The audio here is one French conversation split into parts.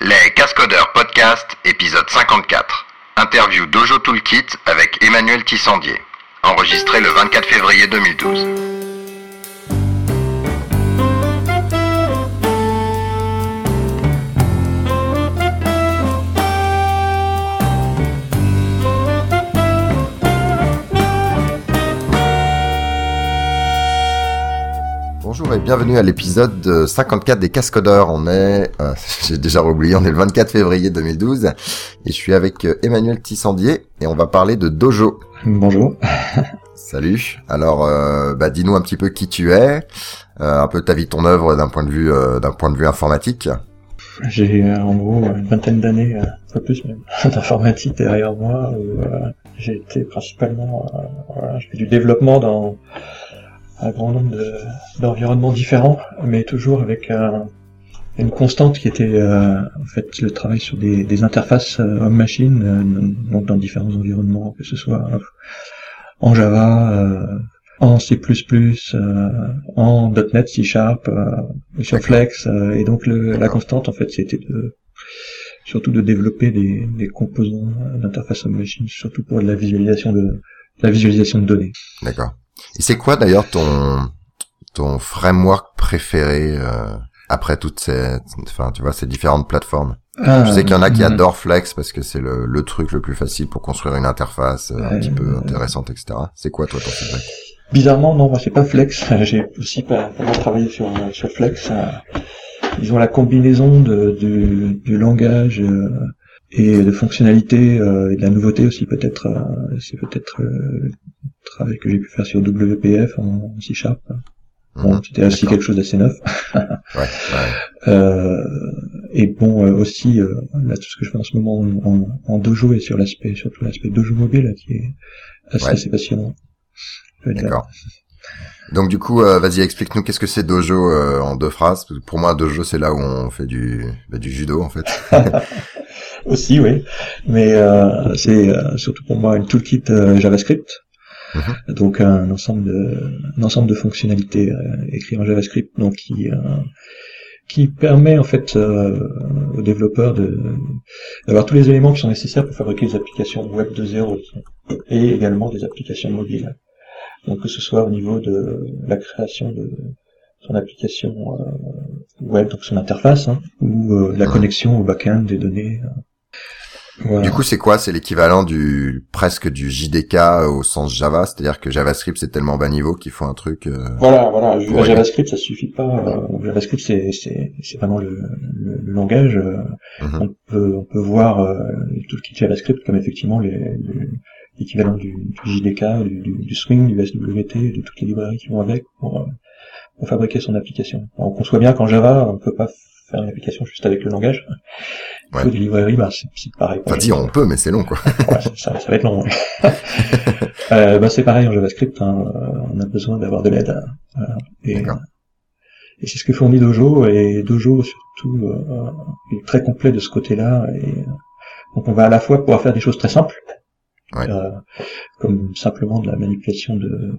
Les Cascodeurs Podcast, épisode 54. Interview Dojo Toolkit avec Emmanuel Tissandier. Enregistré le 24 février 2012. Et bienvenue à l'épisode 54 des Cascodeurs. On est, euh, j'ai déjà oublié, on est le 24 février 2012 et je suis avec euh, Emmanuel Tissandier et on va parler de Dojo. Bonjour. Salut. Alors, euh, bah, dis-nous un petit peu qui tu es, euh, un peu ta vie, ton œuvre d'un point de vue, d'un point de vue informatique. J'ai en gros une vingtaine d'années, un peu plus même, d'informatique derrière moi. Où, j'ai été principalement, voilà, je fais du développement dans un grand nombre de- d'environnements différents, mais toujours avec un- une constante qui était euh, en fait le travail sur des, des interfaces euh, homme-machine, euh, donc dans différents environnements, que ce soit euh, en Java, euh, en C++, euh, en .NET, C Sharp, euh, sur Flex, euh, et donc le, la constante en fait c'était de surtout de développer des, des composants d'interface homme-machine, surtout pour la visualisation de la visualisation de données. D'accord. Et c'est quoi d'ailleurs ton ton framework préféré euh, après toutes ces, enfin tu vois ces différentes plateformes? Je sais qu'il y en a qui Euh, adorent Flex parce que c'est le, le truc le plus facile pour construire une interface euh, un petit peu intéressante, etc. C'est quoi toi ton feedback? Bizarrement, non, moi c'est pas Flex. J'ai aussi pas, pas travaillé sur, euh, sur Flex. Euh, Ils ont la combinaison de, du, du langage euh, et de fonctionnalités euh, et de la nouveauté aussi peut-être. euh, c'est peut-être euh, travail que j'ai pu faire sur WPF en C Sharp. Bon, Mhm. c'était aussi quelque chose d'assez neuf. Ouais, ouais. Euh, et bon, euh, aussi, euh, là, tout ce que je fais en ce moment en, en, en dojo et sur l'aspect, surtout l'aspect dojo mobile, qui est assez, Ouais. assez passionnant. D'accord. Donc du coup, euh, vas-y, explique-nous qu'est-ce que c'est dojo en deux phrases? Parce que Pour moi, dojo, c'est là où on fait du bah, du judo en fait. Aussi, oui. Mais euh, c'est surtout pour moi une toolkit euh, JavaScript. Donc un ensemble de un ensemble de fonctionnalités euh, écrites en JavaScript, donc qui euh, qui permet en fait euh, aux développeurs de d'avoir tous les éléments qui sont nécessaires pour fabriquer des applications web de zéro et également des applications mobiles. Donc que ce soit au niveau de la création de son application euh, web, donc son interface, hein, ou euh, la Mhm. connexion au back-end des données. Voilà. Du coup, c'est quoi? C'est l'équivalent du presque du JDK au sens Java, c'est-à-dire que JavaScript c'est tellement bas niveau qu'il faut un truc. euh, Voilà, voilà. JavaScript, ça suffit pas. euh, JavaScript, c'est c'est c'est vraiment le, le, le langage. euh, Mhm. On peut on peut voir euh, tout le kit JavaScript comme effectivement l'équivalent du, du JDK, du, du, du Swing, du SWT, de toutes les librairies qui vont avec pour, euh, pour fabriquer son application. Alors, on conçoit bien qu'en Java, on peut pas faire une application juste avec le langage. Ouais. des librairies, bah, c'est pareil. Enfin, dis, on peut, mais c'est long quoi. Ouais, ça, ça va être long. ouais. euh, bah, c'est pareil en JavaScript, hein, euh, on a besoin d'avoir de l'aide. voilà. Et, D'accord. et c'est ce que fournit Dojo, et Dojo surtout euh, est très complet de ce côté-là. Et euh, donc on va à la fois pouvoir faire des choses très simples, Ouais. euh, comme simplement de la manipulation de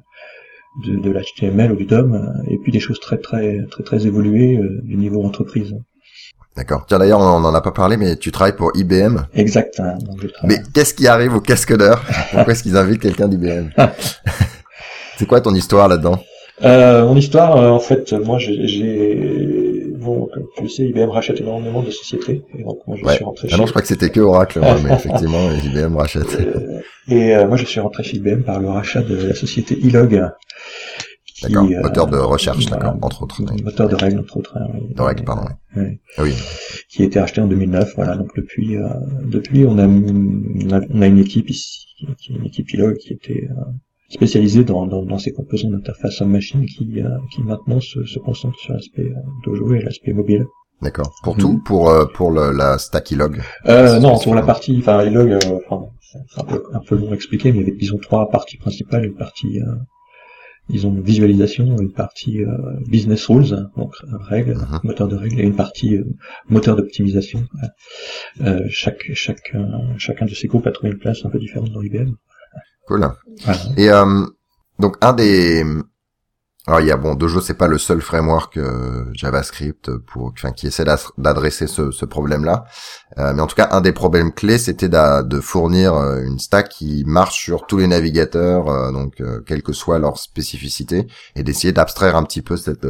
de, de l'HTML ou du DOM, euh, et puis des choses très très très très évoluées euh, du niveau entreprise. D'accord. Tiens, d'ailleurs, on en a pas parlé, mais tu travailles pour IBM. Exact. hein, donc je travaille- Mais qu'est-ce qui arrive aux cascadeurs Pourquoi est-ce qu'ils invitent quelqu'un d'IBM C'est quoi ton histoire là-dedans? Euh, mon histoire, euh, en fait, moi, j'ai- bon, comme tu le sais, IBM rachète énormément de sociétés, et donc moi, je Ouais. suis rentré Ah chez. non, je crois que c'était que Oracle, moi, mais effectivement, IBM rachète. Euh, et euh, moi, je suis rentré chez IBM par le rachat de la société Ilog. qui, D'accord. euh, Moteur de recherche, voilà, d'accord, entre autres. Moteur de règles, entre autres. hein, oui. De règles, pardon. Ah oui. Qui a été racheté en 2009. Voilà. Donc depuis, euh, depuis, on a, on a, on a une équipe ici, qui est une équipe Ilog qui était euh, spécialisée dans, dans, dans ces composants d'interface homme-machine qui, euh, qui maintenant se, se concentre sur l'aspect euh, dojo et l'aspect mobile. D'accord. Pour Mhm. tout, pour euh, pour le, la stack log. Euh, non, pour la partie, enfin, Ilog, euh, c'est un peu, un peu long à expliquer, mais il y avait, disons, trois parties principales, une partie, euh, disons, visualisation, une partie euh, business rules, donc règles, Mhm. moteur de règles, et une partie euh, moteur d'optimisation. Euh, chaque, chaque, chacun de ces groupes a trouvé une place un peu différente dans IBM. Cool. Et euh, donc un des Alors il y a bon Dojo c'est pas le seul framework euh, JavaScript pour enfin qui essaie d'adresser ce, ce problème-là, euh, mais en tout cas un des problèmes clés c'était de fournir une stack qui marche sur tous les navigateurs donc quelle que soit leur spécificité et d'essayer d'abstraire un petit peu cette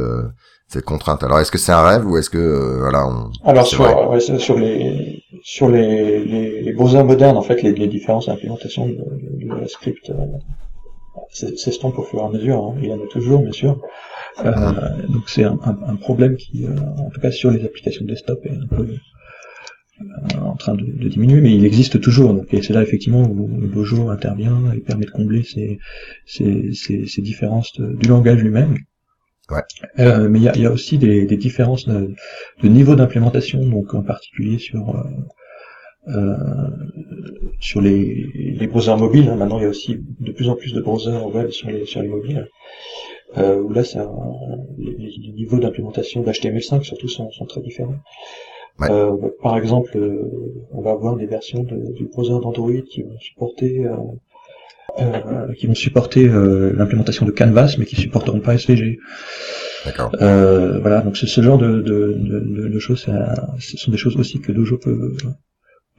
cette contrainte. Alors est-ce que c'est un rêve ou est-ce que voilà on Alors sur, sur les sur les, les, les browsers modernes en fait les, les différences d'implémentation de, JavaScript s'estompe au fur et à mesure. Hein. Il y en a toujours, bien sûr. Euh, donc c'est un, un, un, problème qui, euh, en tout cas sur les applications desktop, est un peu euh, en train de, de, diminuer, mais il existe toujours. Donc, et c'est là effectivement où le Bojo intervient et permet de combler ces, ces, ces, ces différences du langage lui-même. Ouais. Euh, mais il y a, y a, aussi des, des différences de, de niveau d'implémentation, donc en particulier sur euh, sur les, les browsers mobiles. Hein. Maintenant, il y a aussi de plus en plus de browsers web sur les, sur les mobiles. Euh, où là, ça, les, les niveaux d'implémentation d'HTML5 surtout sont, sont très différents. Ouais. Euh, par exemple, euh, on va avoir des versions de, du browser d'Android qui vont supporter euh, euh, qui vont supporter l'implémentation de Canvas, mais qui supporteront pas SVG. D'accord. voilà, donc c'est ce genre de, de, de, de choses, ce sont des choses aussi que Dojo peut,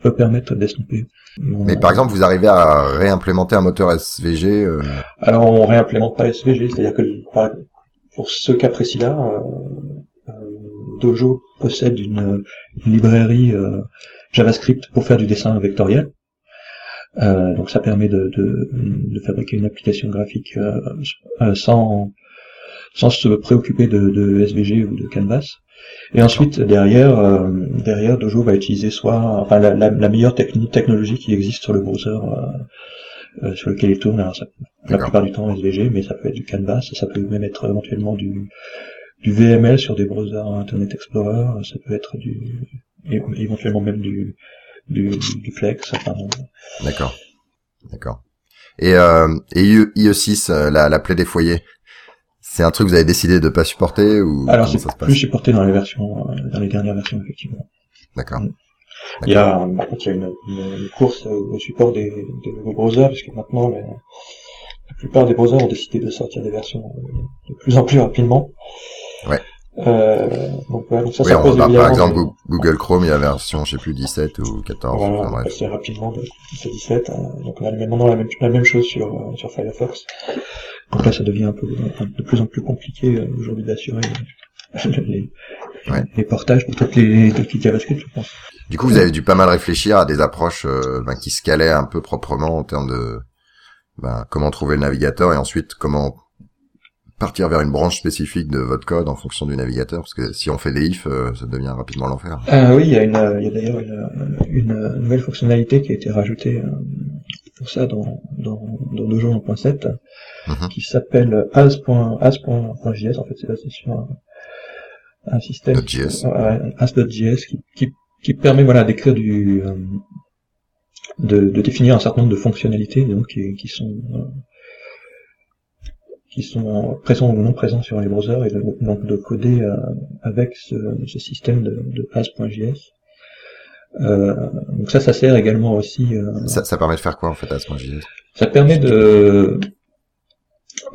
peut permettre d'estomper. Mais par exemple, vous arrivez à réimplémenter un moteur SVG euh... Alors on réimplémente pas SVG, c'est-à-dire que pour ce cas précis-là, euh, euh, Dojo possède une, une librairie euh, JavaScript pour faire du dessin vectoriel. Euh, donc ça permet de, de, de, fabriquer une application graphique sans, sans se préoccuper de, de SVG ou de Canvas. Et ensuite, derrière, euh, derrière, Dojo va utiliser soit, enfin, la, la, la meilleure technologie qui existe sur le browser euh, euh, sur lequel il tourne. Alors, ça, la plupart du temps SVG, mais ça peut être du Canvas, ça peut même être éventuellement du, du VML sur des browsers Internet Explorer, ça peut être du, éventuellement même du, du, du Flex. Enfin, D'accord. D'accord. Et, euh, et IE6, euh, la, la plaie des foyers, c'est un truc que vous avez décidé de pas supporter ou Alors c'est plus supporté dans les versions, euh, dans les dernières versions effectivement. D'accord. Il y a, il y a une, une, course au support des, des nouveaux browsers parce que maintenant la, la plupart des browsers ont décidé de sortir des versions de plus en plus rapidement. Ouais. Euh, donc, ouais, donc ça, oui, ça on va, par exemple Google Chrome, il y a la version, je sais plus, 17 ou 14. Voilà, enfin, on bref. rapidement de 17. Hein. Donc on a maintenant la même, la même chose sur, euh, sur Firefox. Donc là, ça devient un peu de plus en plus compliqué euh, aujourd'hui d'assurer les, Ouais. les portages pour toutes les toutes JavaScript, je pense. Du coup, vous avez dû pas mal réfléchir à des approches euh, ben, qui se calaient un peu proprement en termes de ben, comment trouver le navigateur et ensuite comment partir vers une branche spécifique de votre code en fonction du navigateur parce que si on fait des ifs euh, ça devient rapidement l'enfer. Euh, oui, il y a, une, il y a d'ailleurs une, une nouvelle fonctionnalité qui a été rajoutée euh, pour ça dans, dans, dans Dojo 1.7 Mhm. qui s'appelle as.as.js. En fait, c'est basé sur un, un système .js. euh, as.js qui, qui, qui permet voilà d'écrire du euh, de, de définir un certain nombre de fonctionnalités donc qui, qui sont euh, qui sont présents ou non présents sur les browsers et de, donc de coder euh, avec ce, ce système de, de as.js. Euh, donc ça, ça sert également aussi. euh, Ça, ça permet de faire quoi en fait moment ça permet de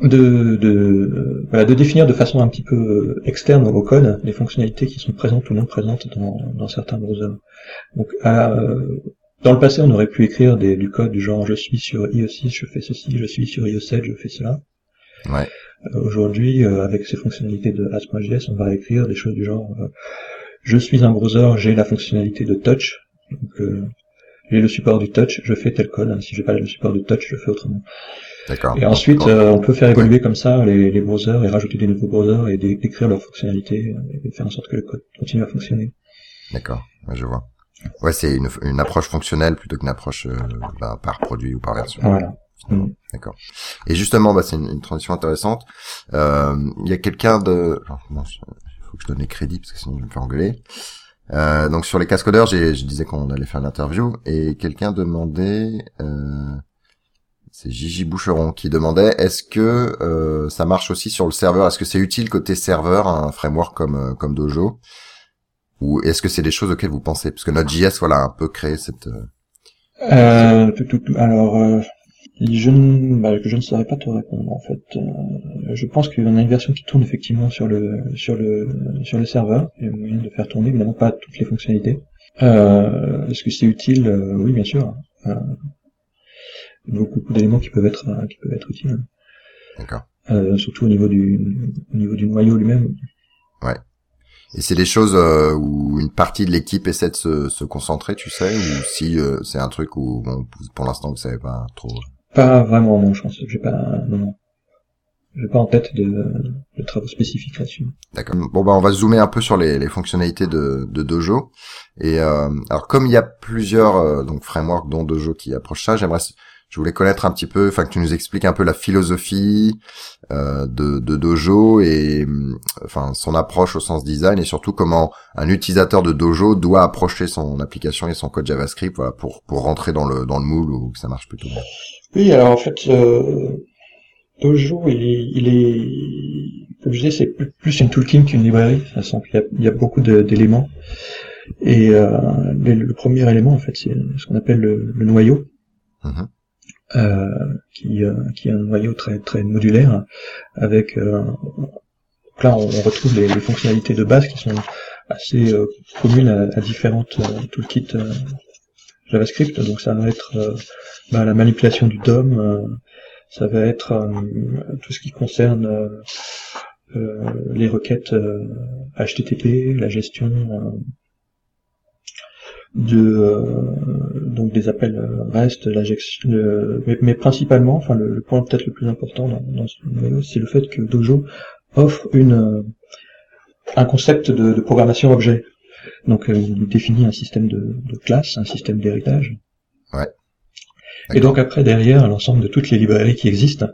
de, de, voilà, de définir de façon un petit peu externe au code les fonctionnalités qui sont présentes ou non présentes dans, dans certains browsers. Donc, à, dans le passé, on aurait pu écrire des, du code du genre je suis sur IE6, je fais ceci, je suis sur IE7, je fais cela. Ouais. Aujourd'hui, euh, avec ces fonctionnalités de as.js, on va écrire des choses du genre euh, je suis un browser, j'ai la fonctionnalité de touch, donc euh, j'ai le support du touch, je fais tel code. Si j'ai pas le support du touch, je fais autrement. D'accord. Et ensuite, euh, on peut faire évoluer comme ça les, les browsers et rajouter des nouveaux browsers et dé- décrire leurs fonctionnalités et faire en sorte que le code continue à fonctionner. D'accord. Ouais, je vois. Ouais, c'est une, une approche fonctionnelle plutôt qu'une approche euh, ben, par produit ou par version. Voilà. Mm. D'accord. Et justement, bah, c'est une, une transition intéressante. Euh, Il y a quelqu'un de... il faut que je donne les crédits parce que sinon je vais me faire engueuler. Euh, donc sur les cascodeurs, j'ai, je disais qu'on allait faire l'interview et quelqu'un demandait, euh, c'est Gigi Boucheron qui demandait, est-ce que euh, ça marche aussi sur le serveur? Est-ce que c'est utile côté serveur un framework comme euh, comme Dojo? Ou est-ce que c'est des choses auxquelles vous pensez? Parce que notre JS, voilà, a un peu créé cette. euh, Euh, tout, tout. alors, euh, je ne, bah, je ne saurais pas te répondre en fait. Euh, je pense qu'il y en a une version qui tourne effectivement sur le sur le sur le serveur. Il y a moyen de faire tourner, évidemment pas toutes les fonctionnalités. Euh, Est-ce que c'est utile? Euh, Oui, bien sûr. Euh, beaucoup, beaucoup d'éléments qui peuvent être qui peuvent être utiles. D'accord. Euh, surtout au niveau du au niveau du noyau lui-même. Ouais. Et c'est des choses euh, où une partie de l'équipe essaie de se, se, concentrer, tu sais, ou si euh, c'est un truc où bon, pour l'instant vous savez pas trop. Pas vraiment, non, je pense. J'ai pas. J'ai pas en tête de, de travaux spécifiques là-dessus. D'accord. Bon bah on va zoomer un peu sur les, les fonctionnalités de, de Dojo. Et euh, alors comme il y a plusieurs euh, donc frameworks dont Dojo qui approchent ça, j'aimerais je voulais connaître un petit peu, enfin que tu nous expliques un peu la philosophie euh, de, de, Dojo et enfin son approche au sens design et surtout comment un utilisateur de Dojo doit approcher son application et son code JavaScript voilà, pour pour rentrer dans le dans le moule ou que ça marche plutôt bien. Oui, alors en fait euh, Dojo il est, il est comme je disais c'est plus une toolkit qu'une librairie, il y a, il y a beaucoup d'éléments et euh, le, premier élément en fait c'est ce qu'on appelle le, le noyau. Mm-hmm. Qui, euh, qui est un noyau très très modulaire avec euh, là on, retrouve les, les, fonctionnalités de base qui sont assez communes à, à différentes toolkits JavaScript. Donc ça va être bah, la manipulation du DOM ça va être tout ce qui concerne les requêtes HTTP la gestion de euh, donc des appels REST, l'injection, mais, mais, principalement, enfin le, point peut-être le plus important dans, dans ce c'est le fait que Dojo offre une euh, un concept de, de programmation objet. Donc euh, il définit un système de, de classes, un système d'héritage. Ouais. Et donc après derrière, l'ensemble de toutes les librairies qui existent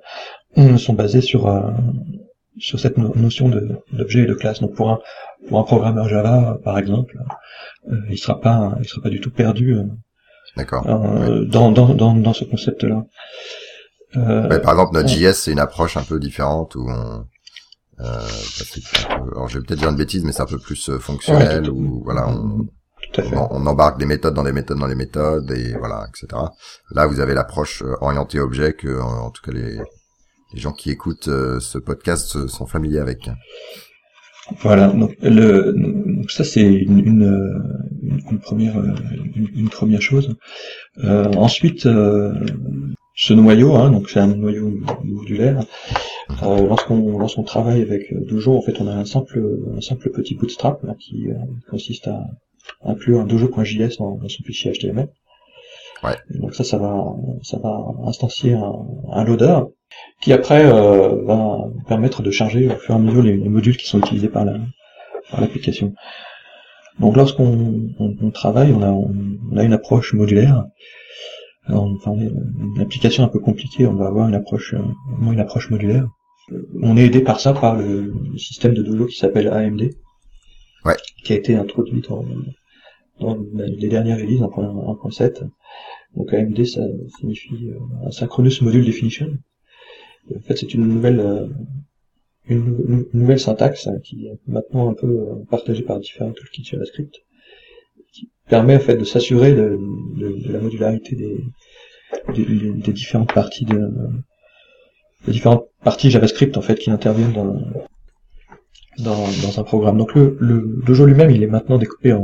sont basées sur sur cette notion d'objet et de classe. Donc pour un pour un programmeur Java, par exemple, euh, il sera pas il sera pas du tout perdu. Euh, D'accord. Euh, dans, dans, dans, dans ce concept-là. par exemple, notre JS, c'est une approche un peu différente où on, euh, alors je vais peut-être dire une bêtise, mais c'est un peu plus fonctionnel où voilà, on, on, embarque des méthodes dans des méthodes dans les méthodes et voilà, etc. Là, vous avez l'approche orientée objet que, en, tout cas, les, les gens qui écoutent ce podcast sont familiers avec. Voilà, donc, le, donc ça c'est une, une, une, première une, première chose. Euh, ensuite, euh, ce noyau, hein, donc c'est un noyau modulaire. Euh, lorsqu'on lorsqu'on travaille avec Dojo, en fait, on a un simple un simple petit bootstrap là, qui euh, consiste à inclure un dojo.js dans, dans son fichier HTML. Ouais. Donc ça, ça va, ça va instancier un, un loader qui après euh, va permettre de charger au fur et à mesure les, modules qui sont utilisés par l'application. Donc lorsqu'on on, travaille, on a, on a une approche modulaire. Alors, enfin, une application un peu compliquée, on va avoir une approche, euh, une approche modulaire. On est aidé par ça par le, système de Dojo qui s'appelle AMD, ouais. qui a été introduit dans, dans les dernières releases 1.7. Donc AMD, ça signifie euh, Asynchronous Module Definition. En fait, c'est une nouvelle euh, nouvelle syntaxe hein, qui est maintenant un peu euh, partagée par différents toolkits JavaScript, qui permet en fait de s'assurer de, la modularité des, différentes parties de différentes parties JavaScript en fait qui interviennent dans dans, un programme. Donc le, Dojo lui-même, il est maintenant découpé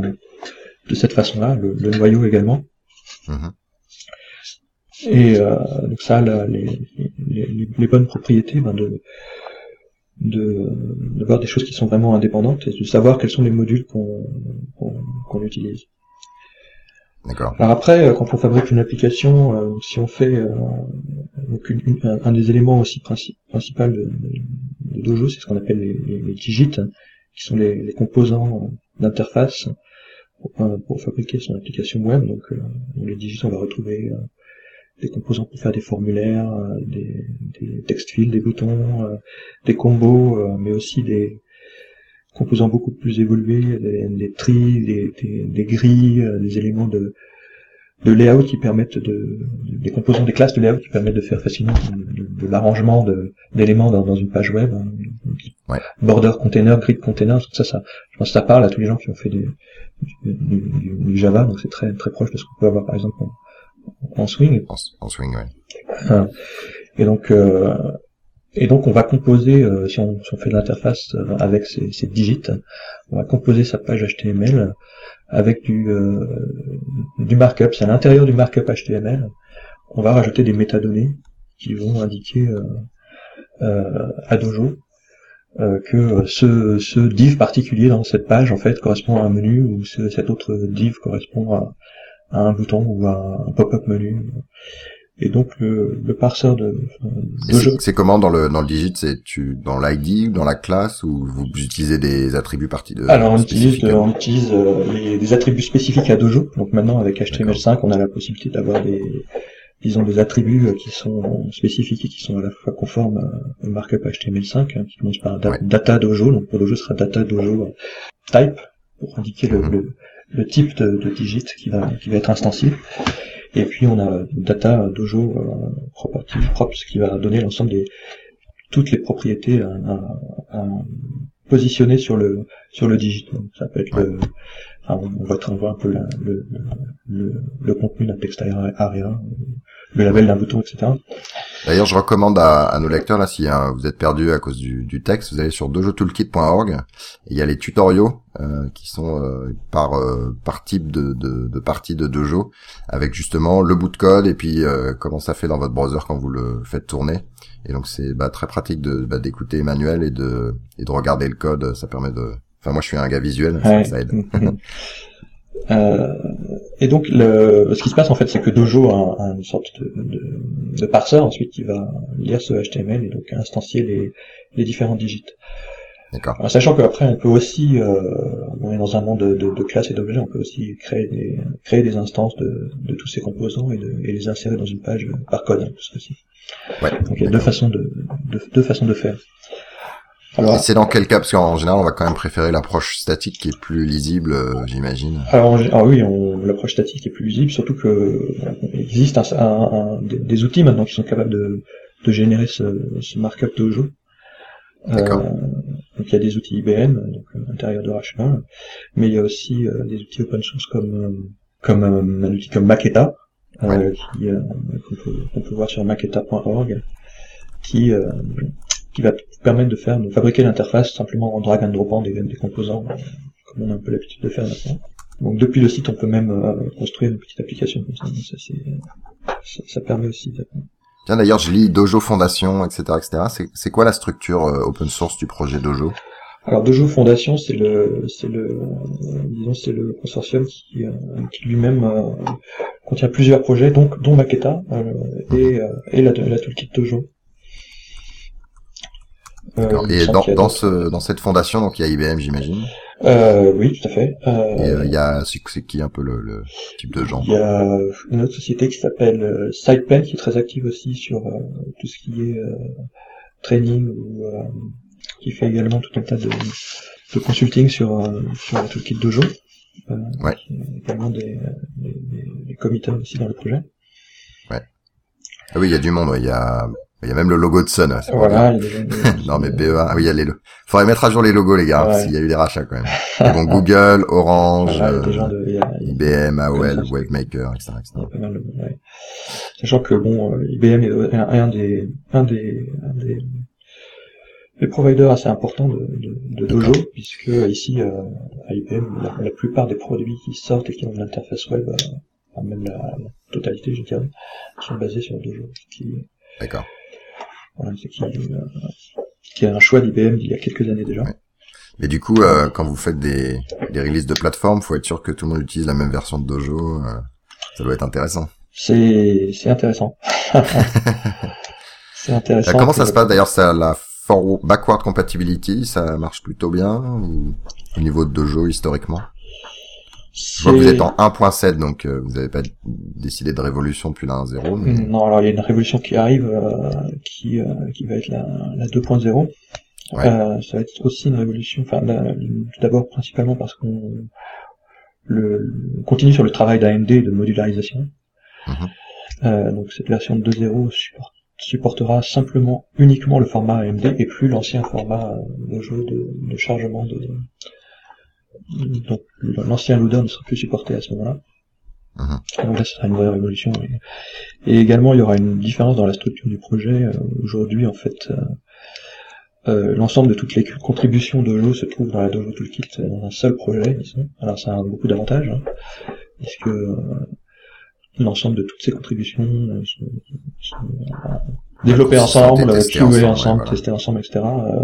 de cette façon-là, le, noyau également. Mm-hmm. Et euh, donc ça, les, les, bonnes propriétés ben de de d'avoir des choses qui sont vraiment indépendantes et de savoir quels sont les modules qu'on qu'on utilise. D'accord. Alors après, euh, quand on fabrique une application, euh, si on fait euh, donc un, des éléments aussi principaux principal de, de, Dojo, c'est ce qu'on appelle les, les, digits, qui sont les, les composants d'interface pour, pour, fabriquer son application web. Donc les digits, on va retrouver des composants pour faire des formulaires, euh, des, des text fields, des boutons, euh, des combos, euh, mais aussi des composants beaucoup plus évolués, des, des tris, des, des, grilles, des éléments de, de layout qui permettent de, des composants des classes de layout qui permettent de faire facilement de, l'arrangement d'éléments dans, dans, une page web, hein, ouais. border container, grid container, tout ça, ça, je pense que ça parle à tous les gens qui ont fait du, du, Java, donc c'est très très proche de ce qu'on peut avoir par exemple en, swing. En, swing, ouais. Euh, et donc euh, et donc on va composer, euh, si, on, si, on, fait de l'interface euh, avec ces, ces, digits, on va composer sa page HTML avec du, euh, du markup. C'est à l'intérieur du markup HTML, on va rajouter des métadonnées qui vont indiquer à Dojo que ce, ce, div particulier dans cette page en fait correspond à un menu ou ce, cet autre div correspond à, à un bouton ou à un pop-up menu. Et donc le, le parseur de, de C'est comment dans le dans le digit? C'est tu dans l'ID ou dans la classe ou vous utilisez des attributs partis de Alors on utilise on utilise euh, les, des attributs spécifiques à Dojo. Donc maintenant avec HTML5 on a la possibilité d'avoir des disons des attributs euh, qui sont spécifiques et qui sont à la fois conformes au markup HTML5 hein, qui commence par data dojo. Donc pour Dojo ce sera data dojo type pour indiquer le, mhm. le, le, type de, de digit qui va qui va être instancié. Et puis on a data dojo euh, property props qui va donner l'ensemble des toutes les propriétés à, à, positionner sur le sur le digit. ça peut être le on va voir un peu le, le, le, contenu d'un texte area, le label d'un bouton, etc. D'ailleurs, je recommande à, à, nos lecteurs, là, si hein, vous êtes perdu à cause du, du, texte, vous allez sur dojotoolkit.org, il y a les tutoriaux euh, qui sont euh, par euh, par type de, de, de, partie de Dojo, avec justement le bout de code et puis euh, comment ça fait dans votre browser quand vous le faites tourner. Et donc c'est bah, très pratique de bah, d'écouter Emmanuel et de et de regarder le code, ça permet de Enfin, moi, je suis un gars visuel, ça, aide. euh, et donc, le, ce qui se passe en fait, c'est que Dojo a, a une sorte de, de, de, parseur ensuite qui va lire ce HTML et donc instancier les, les différents digits. D'accord. Sachant qu'après, on peut aussi, euh, on est dans un monde de, de classes et d'objets, on peut aussi créer des, créer des instances de, de tous ces composants et, de, et les insérer dans une page par code, hein, tout ça Ouais, donc il y a deux façons de, deux façons de faire. Alors, c'est dans quel cas? Parce qu'en général, on va quand même préférer l'approche statique qui est plus lisible, euh, j'imagine. Alors, ah oui, l'approche statique est plus lisible, surtout que il existe un, un, des, outils maintenant qui sont capables de, de générer ce, ce markup Dojo. D'accord. Euh, donc il y a des outils IBM, donc à euh, l'intérieur de Rational, mais il y a aussi euh, des outils open source comme comme un outil comme Maketa, ouais. qu'on peut, peut, voir sur maketa.org, qui qui va permettre de faire, de fabriquer l'interface simplement en drag and dropant des, des composants, euh, comme on a un peu l'habitude de faire maintenant. Donc depuis le site, on peut même euh, construire une petite application comme ça. ça, ça, ça, permet aussi de... Tiens, d'ailleurs, je lis Dojo Fondation, etc., etc. C'est quoi la structure euh, open source du projet Dojo? Alors Dojo Fondation, c'est le, c'est le, disons, c'est le consortium qui, qui lui-même contient plusieurs projets, donc dont Maketa et, et la, la toolkit Dojo. Euh, et dans, dans, ce, dans cette fondation, donc il y a IBM, j'imagine? Euh, oui, tout à fait. Euh, et euh, il y a, c'est qui un peu le, le, type de gens? Il y a une autre société qui s'appelle euh, SidePlan, qui est très active aussi sur tout ce qui est training ou qui fait également tout un tas de, de consulting sur sur le toolkit Dojo. ouais. Qui est également des, des, des, comités aussi dans le projet. Ouais. Ah oui, il y a du monde. Il y a il y a même le logo de Sun. Voilà. non mais BEA, ah oui, il y a les. Faudrait mettre à jour les logos les gars, s'il y a eu des rachats quand même. bon, Google, Orange, IBM, AOL, Wavemaker, etc. Sachant que bon, euh, IBM est un, des, un des, un des, des providers assez importants de, de, de Dojo, puisque ici euh, à IBM, la, plupart des produits qui sortent et qui ont une interface web, euh, même la, la, totalité, je dirais, sont basés sur Dojo. D'accord. Qui, euh, qui a un choix d'IBM d'il y a quelques années déjà. Mais du coup, euh, quand vous faites des, des releases de plateforme, faut être sûr que tout le monde utilise la même version de Dojo. Euh, ça doit être intéressant. C'est c'est intéressant. c'est intéressant. comment ça se passe d'ailleurs Ça la forward, backward compatibility, ça marche plutôt bien au niveau de Dojo historiquement? Je que vous êtes en 1.7, donc euh, vous n'avez pas décidé de révolution depuis la 1.0. Mais... Non, alors il y a une révolution qui arrive, euh, qui, euh, qui va être la, la 2.0. Ouais. ça va être aussi une révolution, enfin tout d'abord principalement parce qu'on le, continue sur le travail d'AMD de modularisation. Mm-hmm. donc cette version 2.0 support, supportera simplement uniquement le format AMD et plus l'ancien format de jeu de, de chargement de, donc l'ancien loader ne sera plus supporté à ce moment-là. Mhm. Donc là, ce sera une vraie révolution. Et, et également, il y aura une différence dans la structure du projet. Euh, Aujourd'hui, en fait, euh, euh, l'ensemble de toutes les contributions Dojo se trouve dans la Dojo Toolkit dans un seul projet. disons. Alors ça a beaucoup d'avantages, hein, puisque l'ensemble de toutes ces contributions sont, sont, développées Sont ensemble, testées QA ensemble, ensemble, ouais, voilà. testées ensemble, etc. Euh,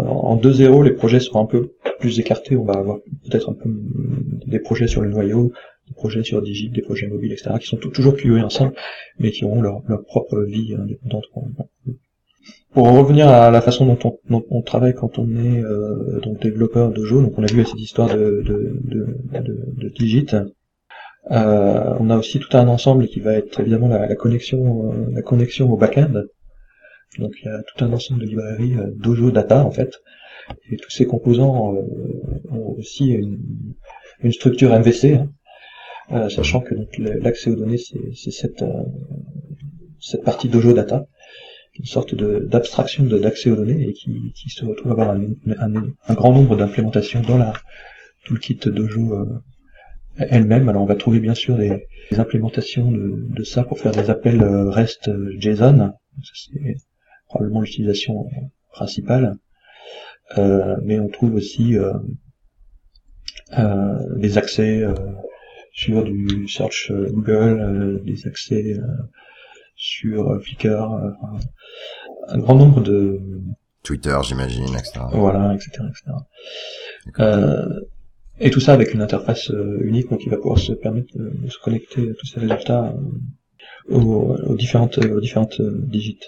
en 2.0, les projets seront un peu plus écartés. On va avoir peut-être un peu des projets sur le noyau, des projets sur Digit, des projets mobiles, etc., qui sont tou- toujours QA ensemble, mais qui auront leur, leur propre vie indépendante. Pour revenir à la façon dont on, dont on travaille quand on est euh, donc développeur Dojo, donc on a vu cette histoire de, de, de, de, de Digit. Euh, on a aussi tout un ensemble qui va être évidemment la, la connexion, euh, la connexion au back-end. Donc il y a tout un ensemble de librairies euh, Dojo Data en fait, et tous ces composants euh, ont aussi une, une structure MVC, hein. Euh, sachant que l'accès aux données c'est cette cette partie Dojo Data, une sorte d'abstraction d'accès aux données et qui, qui se retrouve avoir un, un- un grand nombre d'implémentations dans la toolkit Dojo elle-même. Alors on va trouver bien sûr des, implémentations de, de ça pour faire des appels REST JSON. Probablement l'utilisation principale. Euh, mais on trouve aussi euh, euh, des accès sur du search Google, des accès sur Flickr, un grand nombre de Twitter, j'imagine, etc. voilà, etc., etc. Euh, et tout ça avec une interface unique, donc qui va pouvoir se permettre de, se connecter à tous ces résultats aux, aux différentes, aux différentes digits.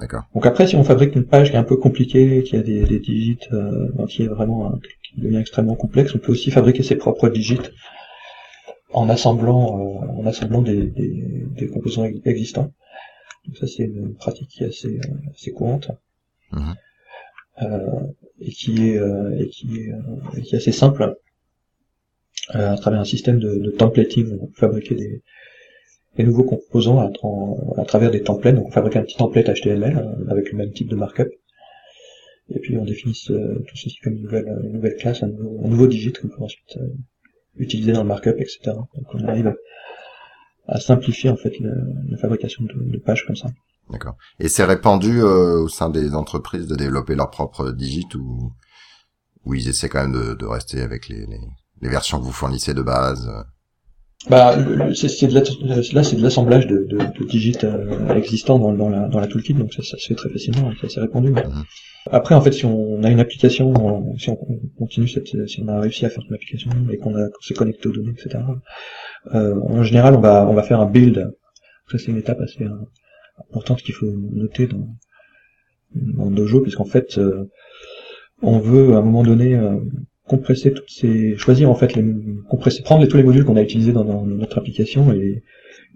D'accord. Donc après, si on fabrique une page qui est un peu compliquée, qui a des, des digits, euh, qui est vraiment un qui devient extrêmement complexe, on peut aussi fabriquer ses propres digits en assemblant, euh, en assemblant des, des, des composants ex- existants. Donc ça, c'est une pratique qui est assez, assez courante. Euh, et qui est, et qui est, et qui est assez simple euh, à travers un système de, de templating. On peut fabriquer des, des nouveaux composants à, tra- à travers des templates. Donc on fabrique un petit template HTML euh, avec le même type de markup. Et puis on définit tout ceci comme une nouvelle, classe, un nouveau, un nouveau digit qu'on peut ensuite euh, utiliser dans le markup, etc. Donc on arrive à, simplifier en fait la fabrication de, pages comme ça. D'accord. Et c'est répandu euh, au sein des entreprises de développer leur propre digit ou ils essaient quand même de, rester avec les, les, les versions que vous fournissez de base. Bah, c'est de là, c'est de l'assemblage de, de, de digits euh, existants dans, dans, la, dans la toolkit, donc ça, ça se fait très facilement, c'est assez répandu. mais- Mhm. Après, en fait, si on a une application, on- si on continue cette, si on a réussi à faire une application et qu'on a qu'on s'est connecté aux données, etc. euh, en général, on va on va faire un build. Ça, c'est une étape assez euh, importante qu'il faut noter dans, dans Dojo, puisqu'en fait, euh, on veut à un moment donné euh, compresser toutes ces, choisir en fait les, compresser, prendre les, tous les modules qu'on a utilisés dans, dans notre application et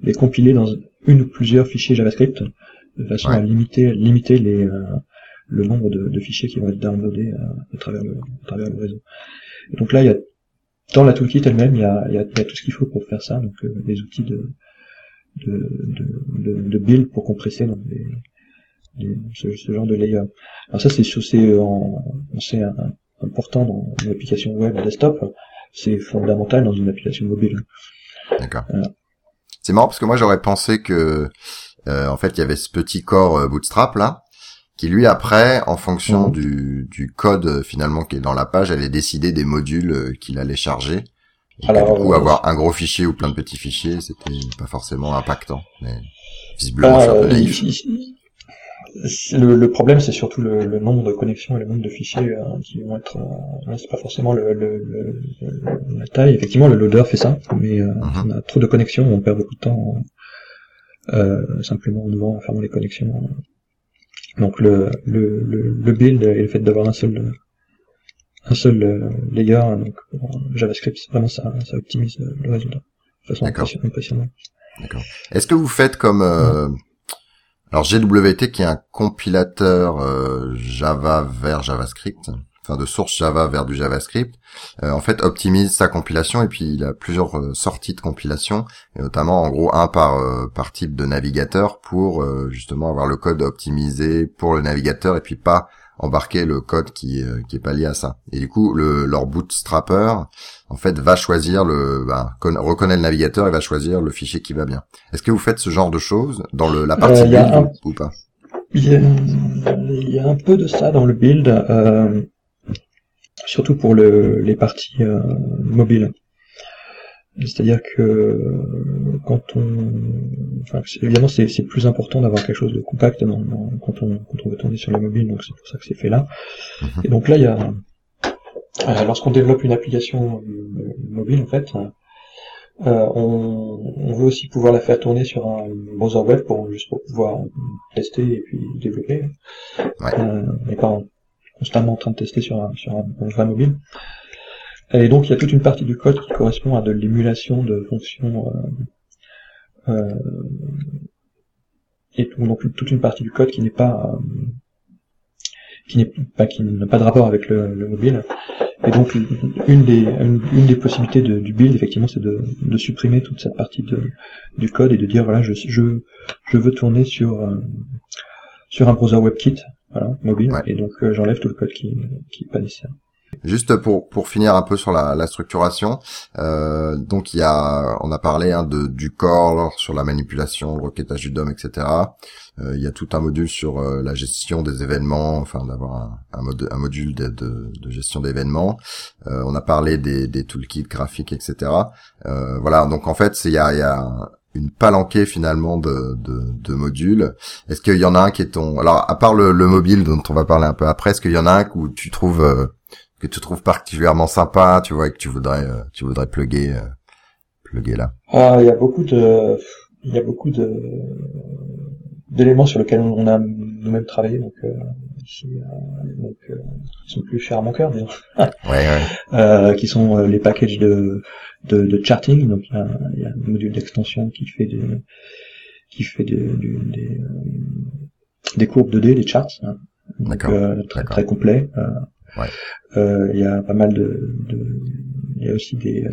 les, compiler dans une ou plusieurs fichiers JavaScript de façon Ouais. à limiter, limiter les, euh, le nombre de, de fichiers qui vont être downloadés euh, à, travers le, à travers le réseau. Et donc là, il y a dans la toolkit elle-même, il y a, il y, a, il y a tout ce qu'il faut pour faire ça, donc euh, les outils de, de, de, de, build pour compresser donc, les, les- ce, ce genre de layer. Alors ça, c'est c'est en- c'est un- important dans une application web desktop, c'est fondamental dans une application mobile. D'accord. Voilà. C'est marrant parce que moi j'aurais pensé que euh, en fait il y avait ce petit corps euh, Bootstrap là qui lui après en fonction Mhm. du, du code euh, finalement qui est dans la page allait décider des modules euh, qu'il allait charger. Et Alors, que, du coup euh, avoir un gros fichier ou plein de petits fichiers c'était pas forcément impactant mais visiblement faire de euh, naïf. il- il- le, le problème, c'est surtout le, le nombre de connexions et le nombre de fichiers euh, qui vont être. Euh, c'est pas forcément le, le- la taille. Effectivement, le loader fait ça, mais euh, Mhm. on a trop de connexions, on perd beaucoup de temps euh, simplement en ouvrant, en fermant les connexions. Donc le, le, le, le build et le fait d'avoir un seul un seul euh, layer, donc JavaScript, vraiment ça, ça optimise le résultat de façon D'accord. impression- impressionnante. Est-ce que vous faites comme alors GWT qui est un compilateur euh, Java vers JavaScript, enfin de source Java vers du JavaScript, euh, en fait optimise sa compilation et puis il a plusieurs euh, sorties de compilation, et notamment en gros un par par type de navigateur pour justement avoir le code optimisé pour le navigateur et puis pas embarquer le code qui qui est pas lié à ça. Et du coup, le, leur bootstrapper en fait va choisir le ben, reconnaît le navigateur et va choisir le fichier qui va bien. Est-ce que vous faites ce genre de choses dans le, la partie build ou, pas? Il y, a, un peu de ça dans le build, euh, surtout pour le, les parties euh, mobiles. C'est-à-dire que quand on, enfin, évidemment, c'est plus important d'avoir quelque chose de compact quand, on, quand on veut tourner sur les mobiles, donc c'est pour ça que c'est fait là. Mhm. Et donc là, il y a, euh, lorsqu'on développe une application euh, mobile, en fait, euh, on, on, veut aussi pouvoir la faire tourner sur un browser web pour juste pour pouvoir tester et puis développer. Ouais. Euh, on n'est pas constamment en train de tester sur un, sur un, vrai mobile. Et donc il y a toute une partie du code qui correspond à de l'émulation de fonctions euh, euh, et donc toute une partie du code qui n'est pas euh, qui n'est pas qui n'a pas de rapport avec le, le mobile et donc une des, une, des possibilités de, du build, effectivement, c'est de, de, supprimer toute cette partie de, du code et de dire voilà, je, je, je veux tourner sur euh, sur un browser WebKit, voilà, mobile, et donc euh, j'enlève tout le code qui qui est pas nécessaire. Juste pour pour finir un peu sur la, structuration, euh, donc il y a, on a parlé hein, de du core sur la manipulation, le requêtage du DOM, etc. Euh, il y a tout un module sur euh, la gestion des événements, enfin d'avoir un, module de, gestion d'événements. On a parlé des, des toolkits graphiques, etc. voilà, donc en fait, il y a, y a une palanquée finalement de, de, de modules. Est-ce qu'il y en a un qui est ton... Alors, à part le, le, mobile dont on va parler un peu après, est-ce qu'il y en a un où tu trouves que tu trouves particulièrement sympa, tu vois, et que tu voudrais, tu voudrais plugger, plugger là Ah, il y a beaucoup de, il y a beaucoup de, d'éléments sur lesquels on a nous-mêmes travaillé, donc, euh, ici, euh, donc euh, qui sont plus chers à mon cœur, d'ailleurs. ouais, ouais. Euh, qui sont euh, les packages de, de, de charting, donc il y a, y a, un module d'extension qui fait des qui fait des, des, des courbes 2D, des charts, hein, donc, très, très complet. ouais. Il y a pas mal de, il y a aussi des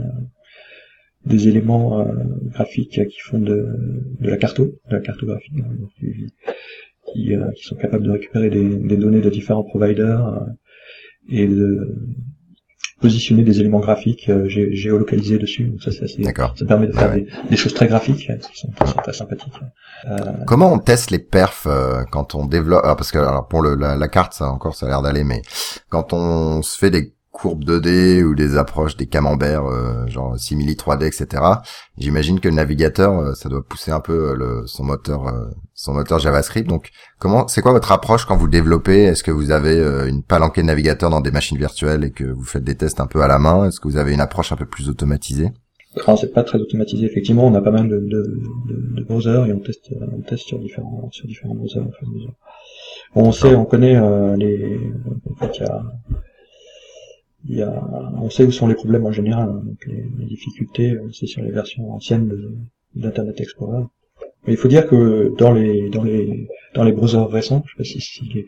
des éléments euh, graphiques qui font de, de la carto, de la cartographie, hein, qui, euh, qui, sont capables de récupérer des, des données de différents providers euh, et de positionner des éléments graphiques géolocalisés dessus. Donc ça, c'est assez, ça permet de faire des, des, choses très graphiques qui sont, très sympathiques. Comment on teste les perfs quand on développe Parce que alors pour le, la, la, carte, ça encore, ça a l'air d'aller, mais quand on se fait des courbes 2D ou des approches des camemberts euh, genre simili 3D etc j'imagine que le navigateur euh, ça doit pousser un peu euh, le, son moteur son moteur JavaScript donc comment c'est quoi votre approche quand vous développez? Est-ce que vous avez une palanquée de navigateurs dans des machines virtuelles et que vous faites des tests un peu à la main? Est-ce que vous avez une approche un peu plus automatisée? Non, c'est pas très automatisé. Effectivement, on a pas mal de, de, de, de browsers et on teste, on teste sur différents, sur différents browsers. on sait, on connaît les. En fait, il y a il y a, on sait où sont les problèmes en général, hein, donc les, les, difficultés, euh, c'est sur les versions anciennes d'Internet Explorer. Mais il faut dire que dans les dans les dans les browsers récents, je sais pas si, si les,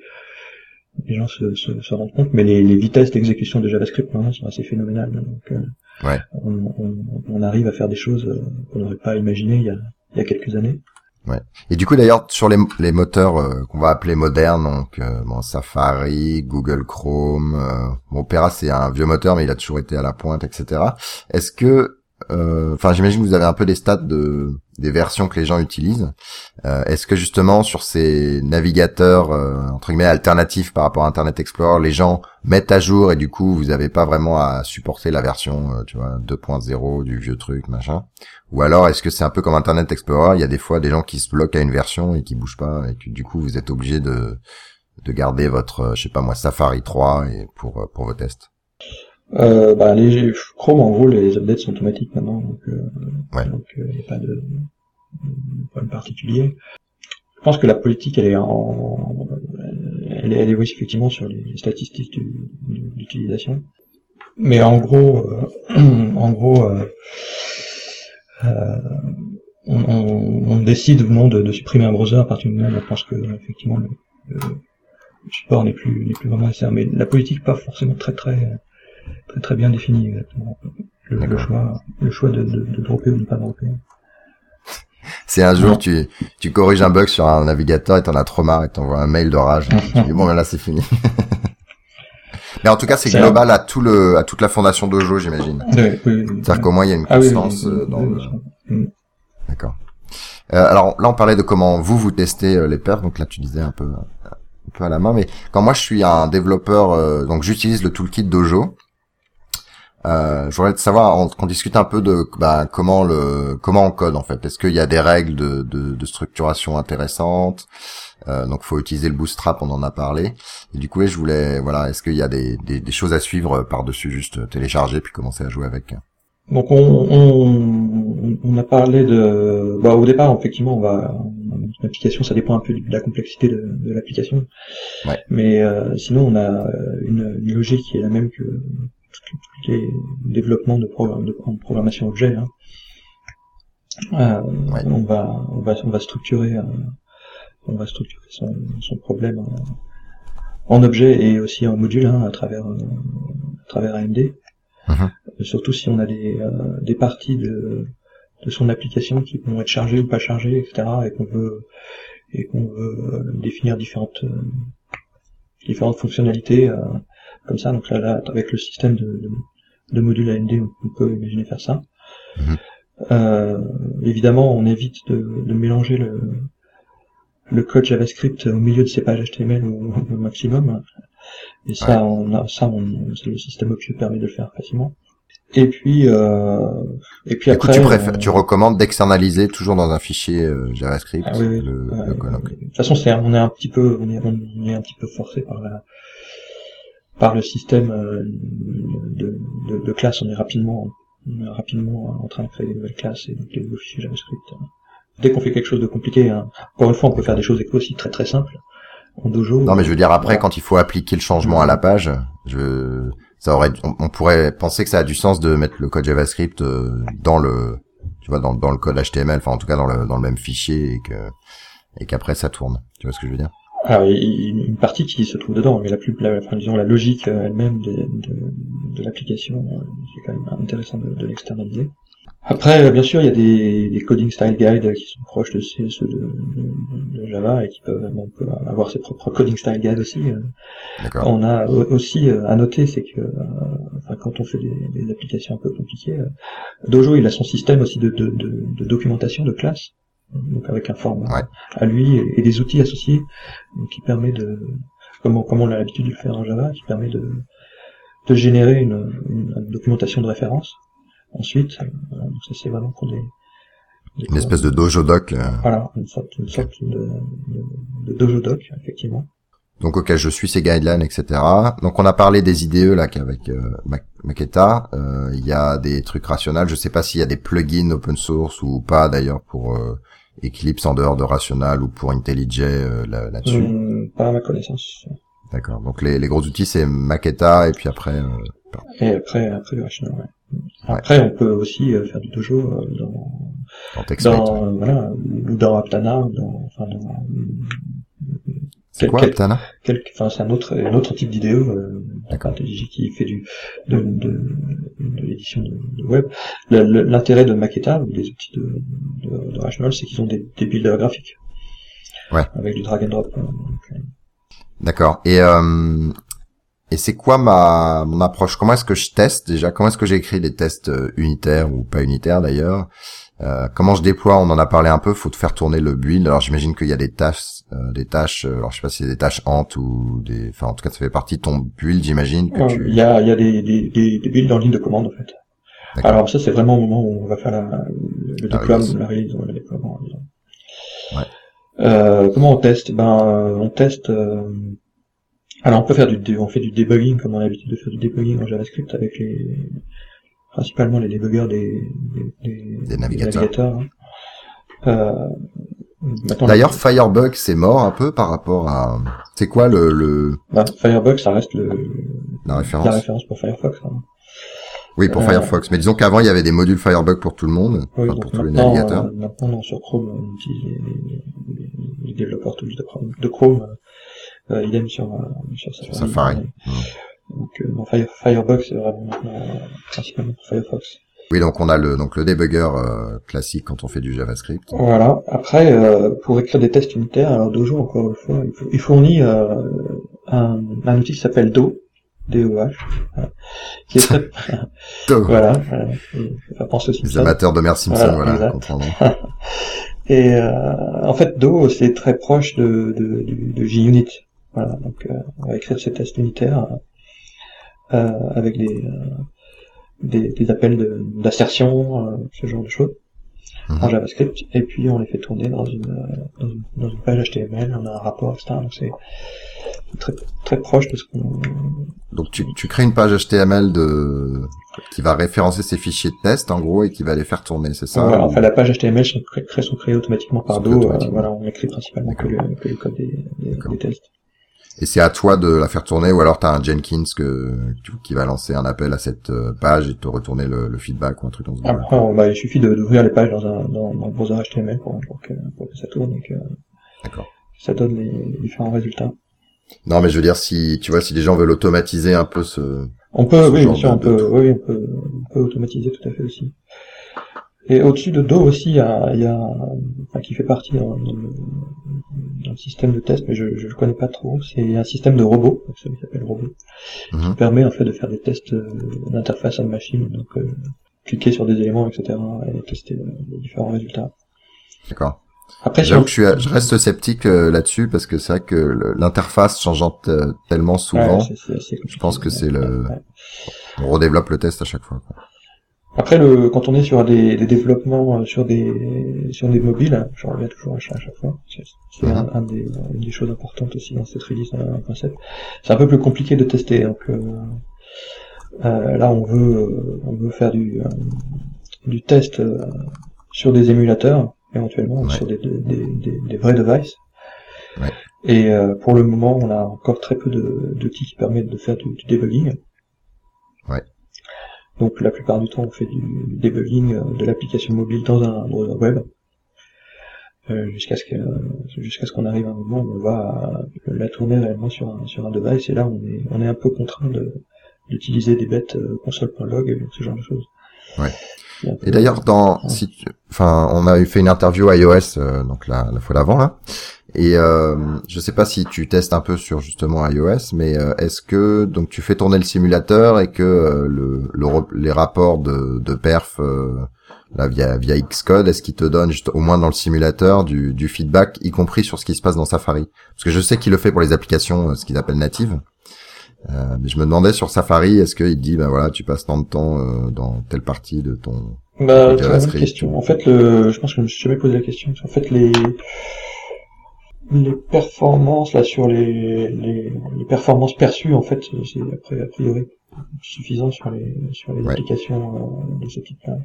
les, gens se, se, se, rendent compte, mais les, les vitesses d'exécution de JavaScript maintenant sont assez phénoménales. Hein, donc euh, ouais. on, on, on, arrive à faire des choses euh, qu'on n'aurait pas imaginées il y a, il y a quelques années. Ouais. Et du coup d'ailleurs sur les, moteurs euh, qu'on va appeler modernes, donc euh, Safari, Google Chrome, euh, Opera c'est un vieux moteur mais il a toujours été à la pointe, etc. Est-ce que enfin, j'imagine que vous avez un peu des stats de des versions que les gens utilisent. Euh, est-ce que justement sur ces navigateurs euh, entre guillemets alternatifs par rapport à Internet Explorer, les gens mettent à jour et du coup vous n'avez pas vraiment à supporter la version, tu vois, 2.0 du vieux truc, machin? Ou alors est-ce que c'est un peu comme Internet Explorer, il y a des fois des gens qui se bloquent à une version et qui bougent pas et que du coup vous êtes obligé de de garder votre, je sais pas moi, Safari 3 et pour pour vos tests? Euh, bah, les Chrome, en gros, les updates sont automatiques maintenant, donc euh, donc il euh, n'y a pas de, problème particulier. Je pense que la politique, elle est en, elle, elle évolue effectivement sur les statistiques d'utilisation. Mais en gros, en gros, on, on, décide ou non de, de, supprimer un browser à partir du moment où on pense que effectivement le, le support n'est plus n'est plus vraiment nécessaire. Mais la politique pas forcément très très très très bien défini exactement le, choix, le choix de, de, de, dropper ou de ne pas dropper. c'est un jour tu tu corriges un bug sur un navigateur et t'en as trop marre et t'envoies un mail de rage. Tu dis, bon ben là c'est fini. Mais en tout cas, c'est global à tout le à toute la fondation Dojo, j'imagine. Oui, oui, oui. C'est-à-dire qu'au moins il y a une Ah constance euh, dans le... Mm. D'accord. Euh, alors là, on parlait de comment vous vous testez euh, les perfs. Donc là, tu disais un peu un peu à la main, mais quand moi je suis un développeur, euh, donc j'utilise le toolkit Dojo. Euh, je voudrais savoir on- qu'on discute un peu de bah, comment le comment on code en fait. Est-ce qu'il y a des règles de, de, de structuration intéressantes? Euh, Donc faut utiliser le Bootstrap, on en a parlé. Et du coup, je voulais voilà, est-ce qu'il y a des, des, des choses à suivre par dessus juste télécharger puis commencer à jouer avec? Donc on, on, on a parlé de, bah au départ effectivement on va une application ça dépend un peu de la complexité de, de l'application, Ouais. mais euh, sinon on a une, une logique qui est la même que tous les développements de, programme, de en programmation objet. hein. Euh, Ouais. On va on va on va structurer euh, on va structurer son, son problème en, en objet et aussi en module hein, à travers euh, à travers AMD. Mhm. Surtout si on a des, des parties de, de son application qui vont être chargées ou pas chargées, etc. et qu'on veut et qu'on veut définir différentes différentes fonctionnalités comme ça. Donc là, là, avec le système de, de, de modules AMD, on, peut imaginer faire ça. Mhm. Euh, évidemment, on évite de, de mélanger le, le code JavaScript au milieu de ces pages HTML au, au maximum. Et ça, on a, ça, on, le système objet permet de le faire facilement. Et puis, euh, et puis Du coup, après, tu, préfères, euh, tu recommandes d'externaliser toujours dans un fichier euh, JavaScript Ah oui, oui. le, le code. de toute façon, c'est, on est un petit peu, on est, on est un petit peu forcé par la, par le système euh, de, de, de classe. On est rapidement, on est rapidement en train de créer des nouvelles classes et donc des nouveaux fichiers JavaScript. Dès qu'on fait quelque chose de compliqué, hein, encore une fois, on peut faire des choses aussi très très simples en dojo. Non, mais je veux dire après, quand il faut appliquer le changement à la page, je, ça aurait, on, on pourrait penser que ça a du sens de mettre le code JavaScript euh, dans le, tu vois, dans, dans le code HTML, enfin en tout cas dans le dans le même fichier et que et qu'après ça tourne. Tu vois ce que je veux dire? Alors, il y a une partie qui se trouve dedans, mais la plus, la, enfin, disons, la logique euh, elle-même de, de, de l'application, euh, c'est quand même intéressant de, de l'externaliser. Après, euh, bien sûr, il y a des, des coding style guides qui sont proches de ceux de, de- de Java et qui peuvent, on peut avoir ses propres coding style guides aussi. D'accord. On a au- aussi à noter, c'est que, enfin, quand on fait des, des applications un peu compliquées, Dojo, il a son système aussi de, de, de, de documentation de classe, donc avec un format Ouais. à lui et, et des outils associés, donc qui permet de, comme on, comme on a l'habitude de le faire en Java, qui permet de, de générer une, une- une documentation de référence. Ensuite, euh, donc ça c'est vraiment pour des, des Une espèce de dojo doc. voilà, une sorte, une sorte de, de, de dojo doc, effectivement. Donc ok, je suis ces guidelines, etc. Donc on a parlé des IDE là qu'avec euh, Maketa, euh, il y a des trucs rationnels. Je sais pas s'il y a des plugins open source ou pas d'ailleurs pour euh, Eclipse en dehors de Rational ou pour IntelliJ euh, là- là-dessus. Hum, pas à ma connaissance. D'accord. Donc les, les gros outils c'est Maketa et puis après. euh, Et après, après rational, ouais. Après, on peut aussi euh, faire du dojo euh, dans, dans dans, euh, voilà, ou dans Aptana, ou dans, enfin, dans, C'est quoi enfin, c'est un autre, un autre type d'idée, euh, D'accord. Qui fait du, de, de, de l'édition de, de web. L'intérêt de Maketa, ou des outils de, de, de Rational, c'est qu'ils ont des, des builders graphiques. Ouais. Avec du drag and drop. euh, D'accord. Et euh, et c'est quoi ma mon approche? Comment est-ce que je teste déjà? Comment est-ce que j'écris les tests euh, unitaires ou pas unitaires d'ailleurs? Euh, Comment je déploie On en a parlé un peu. Faut te faire tourner le build. Alors j'imagine qu'il y a des tâches, euh, des tâches. euh, alors je sais pas si c'est des tâches Ant ou des. Enfin en tout cas ça fait partie de ton build, j'imagine tu. Il y a, y a des, des, des, des builds en ligne de commande en fait. Alors ça c'est vraiment au moment où on va faire la, le La déploiement, la release, le déploiement. Ouais. Euh, comment on teste? Ben on teste. euh, alors on peut faire du, on fait du debugging comme on a l'habitude de faire du debugging en JavaScript avec les, principalement les débuggers des, des, Des navigateurs. hein. Euh, D'ailleurs Firebug c'est mort un peu par rapport à. C'est quoi le, le bah, Firebug ça reste le, la référence la référence pour Firefox. hein. Oui pour Euh, Firefox. Mais disons qu'avant il y avait des modules Firebug pour tout le monde, Oui, enfin, donc pour tous les navigateurs. euh, maintenant, non, sur Chrome, on utilise les, les- les- les développeurs de Chrome, de Chrome idem sur, sur Safari. Safari. Donc, euh, non, Fire, Firebug, c'est vraiment euh, principalement pour Firefox. Oui, donc on a le donc le debugger euh, classique quand on fait du JavaScript. Voilà. Après, euh, pour écrire des tests unitaires, alors Dojo encore une fois, il, fournit euh, un, un outil qui s'appelle Do, D-O-H, voilà, qui est très, voilà, voilà, et ça pense aussi Les amateurs de Mère Simpson, Voilà, voilà, comprendront. Et euh, en fait, Do, c'est très proche de, de, du- de JUnit. Voilà, donc euh, on va écrire ces tests unitaires euh, avec des, euh, des, des appels de- d'assertion, euh, ce genre de choses, en Mhm. JavaScript, et puis on les fait tourner dans une, euh, dans une, dans une page HTML, on a un rapport, etc. Donc c'est très, très proche de ce qu'on... Donc tu, tu crées une page HTML de qui va référencer ces fichiers de test en gros et qui va les faire tourner, c'est ça? Voilà, ou- enfin, la page HTML sont, cré- cré- sont créées automatiquement par Do, créées euh, voilà, on écrit principalement que le, que le code des, des, des tests. Et c'est à toi de la faire tourner ou alors tu as un Jenkins que qui va lancer un appel à cette euh, page et te retourner le, le feedback ou un truc dans ce genre. Après, on- bah, il suffit d'ouvrir les pages dans un dans, dans le browser HTML pour, pour, que, pour que ça tourne et que D'accord. ça donne les, les différents résultats. Non, mais je veux dire si tu vois si les gens veulent automatiser un peu ce On peut, Ce oui, bien sûr, on peut, oui, on peut, on peut automatiser tout à fait aussi. Et au-dessus de Do aussi, il y a, il y a enfin, qui fait partie dans, dans le, dans le système de test, mais je je le connais pas trop. C'est un système de robot, qui s'appelle robot, qui Mhm. permet en fait de faire des tests euh, d'interface on machine, donc euh, cliquer sur des éléments, etc., et tester euh, les différents résultats. D'accord. Après, que je, suis, je reste sceptique euh, là-dessus parce que c'est vrai que l'interface changeant tellement souvent, Ouais, c'est- c'est assez je pense que c'est le- ouais. on redéveloppe le test à chaque fois. quoi. Après, le, quand on est sur des, des développements euh, sur des sur des mobiles, je reviens toujours à chaque, à chaque fois, c'est un, un des, une des choses importantes aussi dans cette release 1.7. C'est un peu plus compliqué de tester, donc euh, euh, là on veut euh, on veut faire du euh, du test euh, sur des émulateurs, éventuellement Ouais. sur des, des, des, des- des vrais devices. Ouais. Et euh, pour le moment, on a encore très peu de- d'outils qui permettent de faire du, du debugging. Ouais. Donc la plupart du temps, on fait du, du debugging euh, de l'application mobile dans un browser web, euh, jusqu'à ce que jusqu'à ce qu'on arrive à un moment où on va euh, la tourner réellement sur un sur un device. Et là, on est on est un peu contraint de d'utiliser des bêtes euh, console.log et ce genre de choses. Ouais. Et d'ailleurs, dans, si tu- enfin, on a eu fait une interview à iOS, euh, donc la, la fois d'avant là. Et euh, je sais pas si tu testes un peu sur justement iOS, mais euh, est-ce que donc tu fais tourner le simulateur et que euh, le, le les rapports de, de perf euh, là via via Xcode, est-ce qu'il te donne juste au moins dans le simulateur du, du feedback, y compris sur ce qui se passe dans Safari? Parce que je sais qu'il le fait pour les applications, euh, ce qu'ils appellent natives. Euh, mais je me demandais sur Safari, est-ce qu'il dit, ben voilà, tu passes tant de temps euh, dans telle partie de ton Bah, bonne JavaScript. question. En fait, le, je pense que je me suis jamais posé la question. En fait, les, les performances, là, sur les, les, les performances perçues, en fait, c'est après, a priori suffisant sur les, sur les Ouais. applications euh, de ce type-là.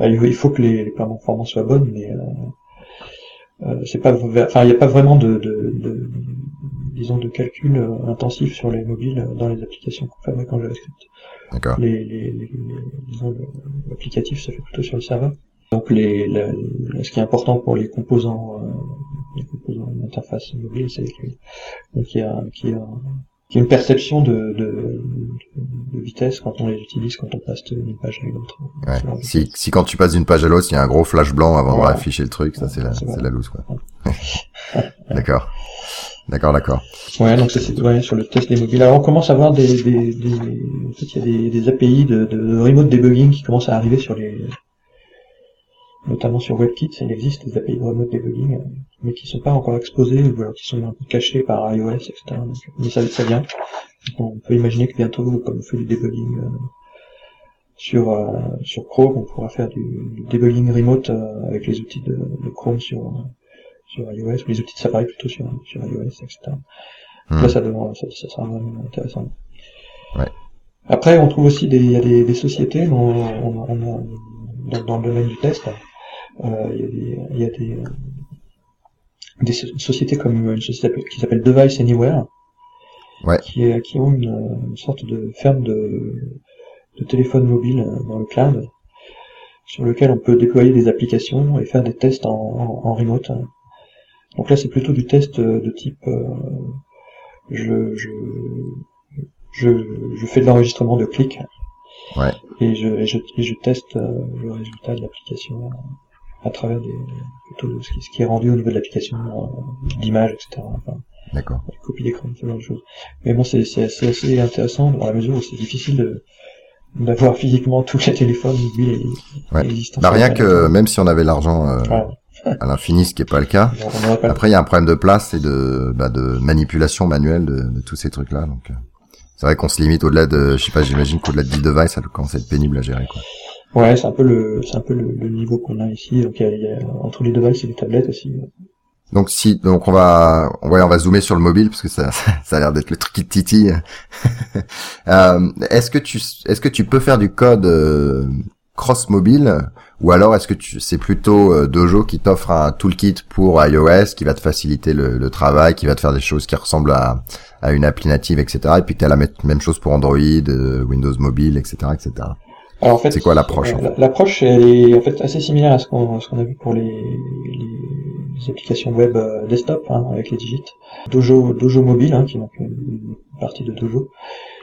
Euh, il faut- il faut que les, les performances soient bonnes, mais, euh, euh, c'est pas, enfin, il n'y a pas vraiment de, de, de- disons, de calcul euh, intensif sur les mobiles euh, dans les applications qu'on fabrique en JavaScript D'accord. les, les, les, les- disons, l'applicatif se fait plutôt sur le serveur. Donc les, la- ce qui est important pour les composants, euh, les composants d'interface mobile, c'est que- donc il y a, qu'il y a, qu'il y a une perception de, de, de vitesse quand on les utilise, quand on passe d'une page à une autre. Ouais. Si, si quand tu passes d'une page à l'autre, il y a un gros flash blanc avant Voilà. de afficher le truc, ça c'est la, C'est la loose quoi. d'accord. D'accord, d'accord. Ouais, donc c'est- ouais, sur le test des mobiles. Alors on commence à avoir des, des, des en fait, il y a des, des API de, de remote debugging qui commencent à arriver sur les, notamment sur WebKit. Il existe des API de remote debugging, mais qui sont pas encore exposés ou alors qui sont un peu cachés par iOS, etc. Donc, mais ça, ça vient. Donc, on peut imaginer que bientôt, comme on fait du debugging euh, sur euh, sur Chrome, on pourra faire du, du debugging remote euh, avec les outils de, de Chrome sur euh, sur iOS, ou les outils de Safari plutôt sur sur iOS, etc. Hmm. Là, ça, demande, ça, ça sera vraiment intéressant. Ouais. Après, on trouve aussi des, il y a des, des sociétés dont on, on a, dans, dans le domaine du test. Euh, il y a des, il y a des, euh, des so- sociétés comme une société qui s'appelle Device Anywhere, Ouais. qui, est, qui ont une, une sorte de ferme de, de téléphone mobile euh, dans le cloud, sur lequel on peut déployer des applications et faire des tests en, en, en remote. Donc là, c'est plutôt du test euh, de type euh, je, je, je, je fais de l'enregistrement de clics Ouais. Et je, et je, et je teste euh, le résultat de l'application à travers des, plutôt ce qui, ce qui est rendu au niveau de l'application, euh, d'image, etc. Enfin, D'accord. des copies d'écran, ce genre de choses. Mais bon, c'est assez, intéressant dans la mesure où c'est difficile de d'avoir physiquement tous les téléphones mobiles et, Ouais. existants. Bah, rien que planète. même si on avait l'argent euh, à l'infini, ce qui est pas le cas. On pas Après, il y a un problème de place et de, bah, de manipulation manuelle de, de tous ces trucs-là. Donc, euh, c'est vrai qu'on se limite au-delà de, je sais pas, j'imagine qu'au-delà de 10 devices, ça commence à être pénible à gérer, quoi. Ouais, c'est un peu le, c'est un peu le, le niveau qu'on a ici. Donc il y a, y a- entre les devices et les tablettes aussi. Donc si, donc on va, on va, on va zoomer sur le mobile parce que ça, ça a l'air d'être le truc qui te titille. Euh, est-ce que tu, est-ce que tu peux faire du code euh, cross mobile ou alors est-ce que tu, c'est plutôt euh, Dojo qui t'offre un toolkit pour iOS qui va te faciliter le, le travail, qui va te faire des choses qui ressemblent à, à une appli native, etc. Et puis tu as la même- même chose pour Android, euh, Windows Mobile, etc., etc. Alors en fait, C'est quoi l'approche, en L'approche elle est en fait assez similaire à ce qu'on a vu pour les, les, les applications web euh, desktop hein, avec les digits. Dojo Dojo mobile, hein, qui est donc une, une partie de Dojo,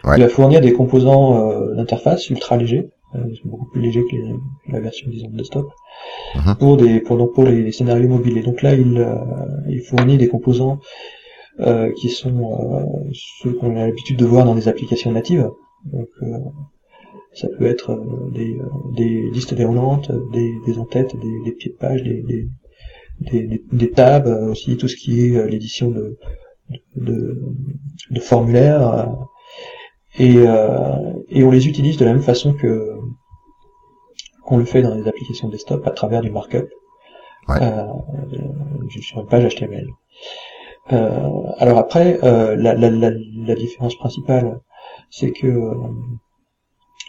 Ouais. qui va fournir des composants euh, d'interface ultra légers, euh, beaucoup plus légers que les- la version disons de desktop, Mhm. pour des pour donc pour les, scénarios mobiles. Et donc là, il euh, il fournit des composants euh, qui sont euh, ceux qu'on a l'habitude de voir dans des applications natives. Donc euh, ça peut être euh, des, euh, des listes déroulantes, des, des en-têtes, des, des pieds de page, des, des, des, tabs, euh, aussi tout ce qui est l'édition de, de, de formulaires. et, et on les utilise de la même façon que qu'on le fait dans les applications desktop à travers du markup Ouais. euh, sur une page HTML. Euh, alors après, euh, la, la, la, la différence principale, c'est que euh,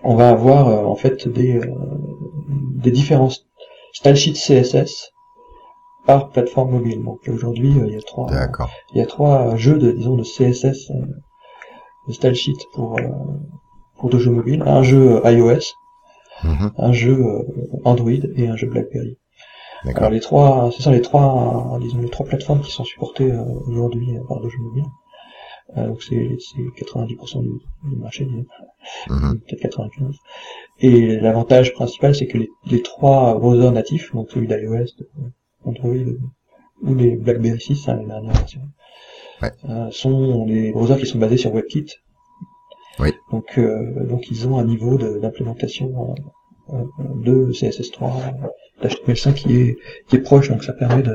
on va avoir euh, en fait des, euh, des différents style sheets CSS par plateforme mobile. Donc aujourd'hui, euh, il y a trois, il y a trois jeux de disons de CSS de style sheet pour euh, pour deux jeux mobiles, un jeu iOS, Mhm. un jeu Android et un jeu BlackBerry. Alors les trois, ce sont les trois, disons les trois plateformes qui sont supportées aujourd'hui par jeux mobiles. Euh, donc c'est c'est 90% du, du marché, Mhm. peut-être 95. Et l'avantage principal, c'est que les, les trois browsers natifs, donc celui d'iOS, Android ou les BlackBerry 6, hein, les dernières versions, Ouais. euh, sont des browsers qui sont basés sur WebKit. Oui. Donc, euh, donc ils ont un niveau d'implémentation euh, euh, de CSS3, euh, d'HTML5 qui est qui est proche, donc ça permet de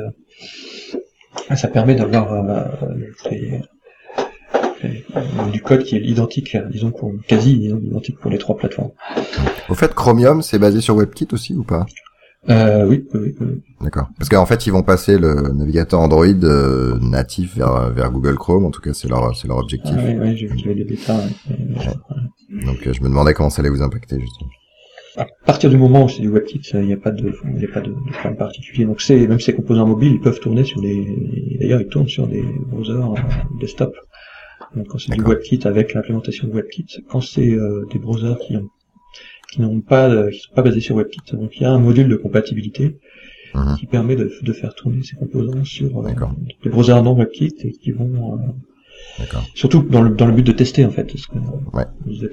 ça permet d'avoir euh, des- euh, du code qui est identique, disons pour quasi identique pour les trois plateformes. Au fait, Chromium, c'est basé sur WebKit aussi ou pas? Euh, oui, oui, oui. D'accord. Parce qu'en fait, ils vont passer le navigateur Android euh, natif vers, vers Google Chrome. En tout cas, c'est leur, c'est leur objectif. Ah, oui, oui, j'ai vu les bêtas. ouais. Donc, euh, je me demandais comment ça allait vous impacter, justement. À partir du moment où c'est du WebKit, il n'y a pas de, il a pas de, de problème particulier. Donc c'est, même ces composants mobiles, ils peuvent tourner sur des, d'ailleurs ils tournent sur des browsers desktop. Donc quand c'est du. WebKit avec l'implémentation de WebKit, quand c'est euh, des browsers qui ont, qui n'ont pas, de- qui sont pas basés sur WebKit, donc il y a un module de compatibilité Mhm. qui permet de, de faire tourner ces composants sur euh, des browsers non WebKit et qui vont, euh, surtout dans le, dans le but de tester en fait. Parce que, Ouais.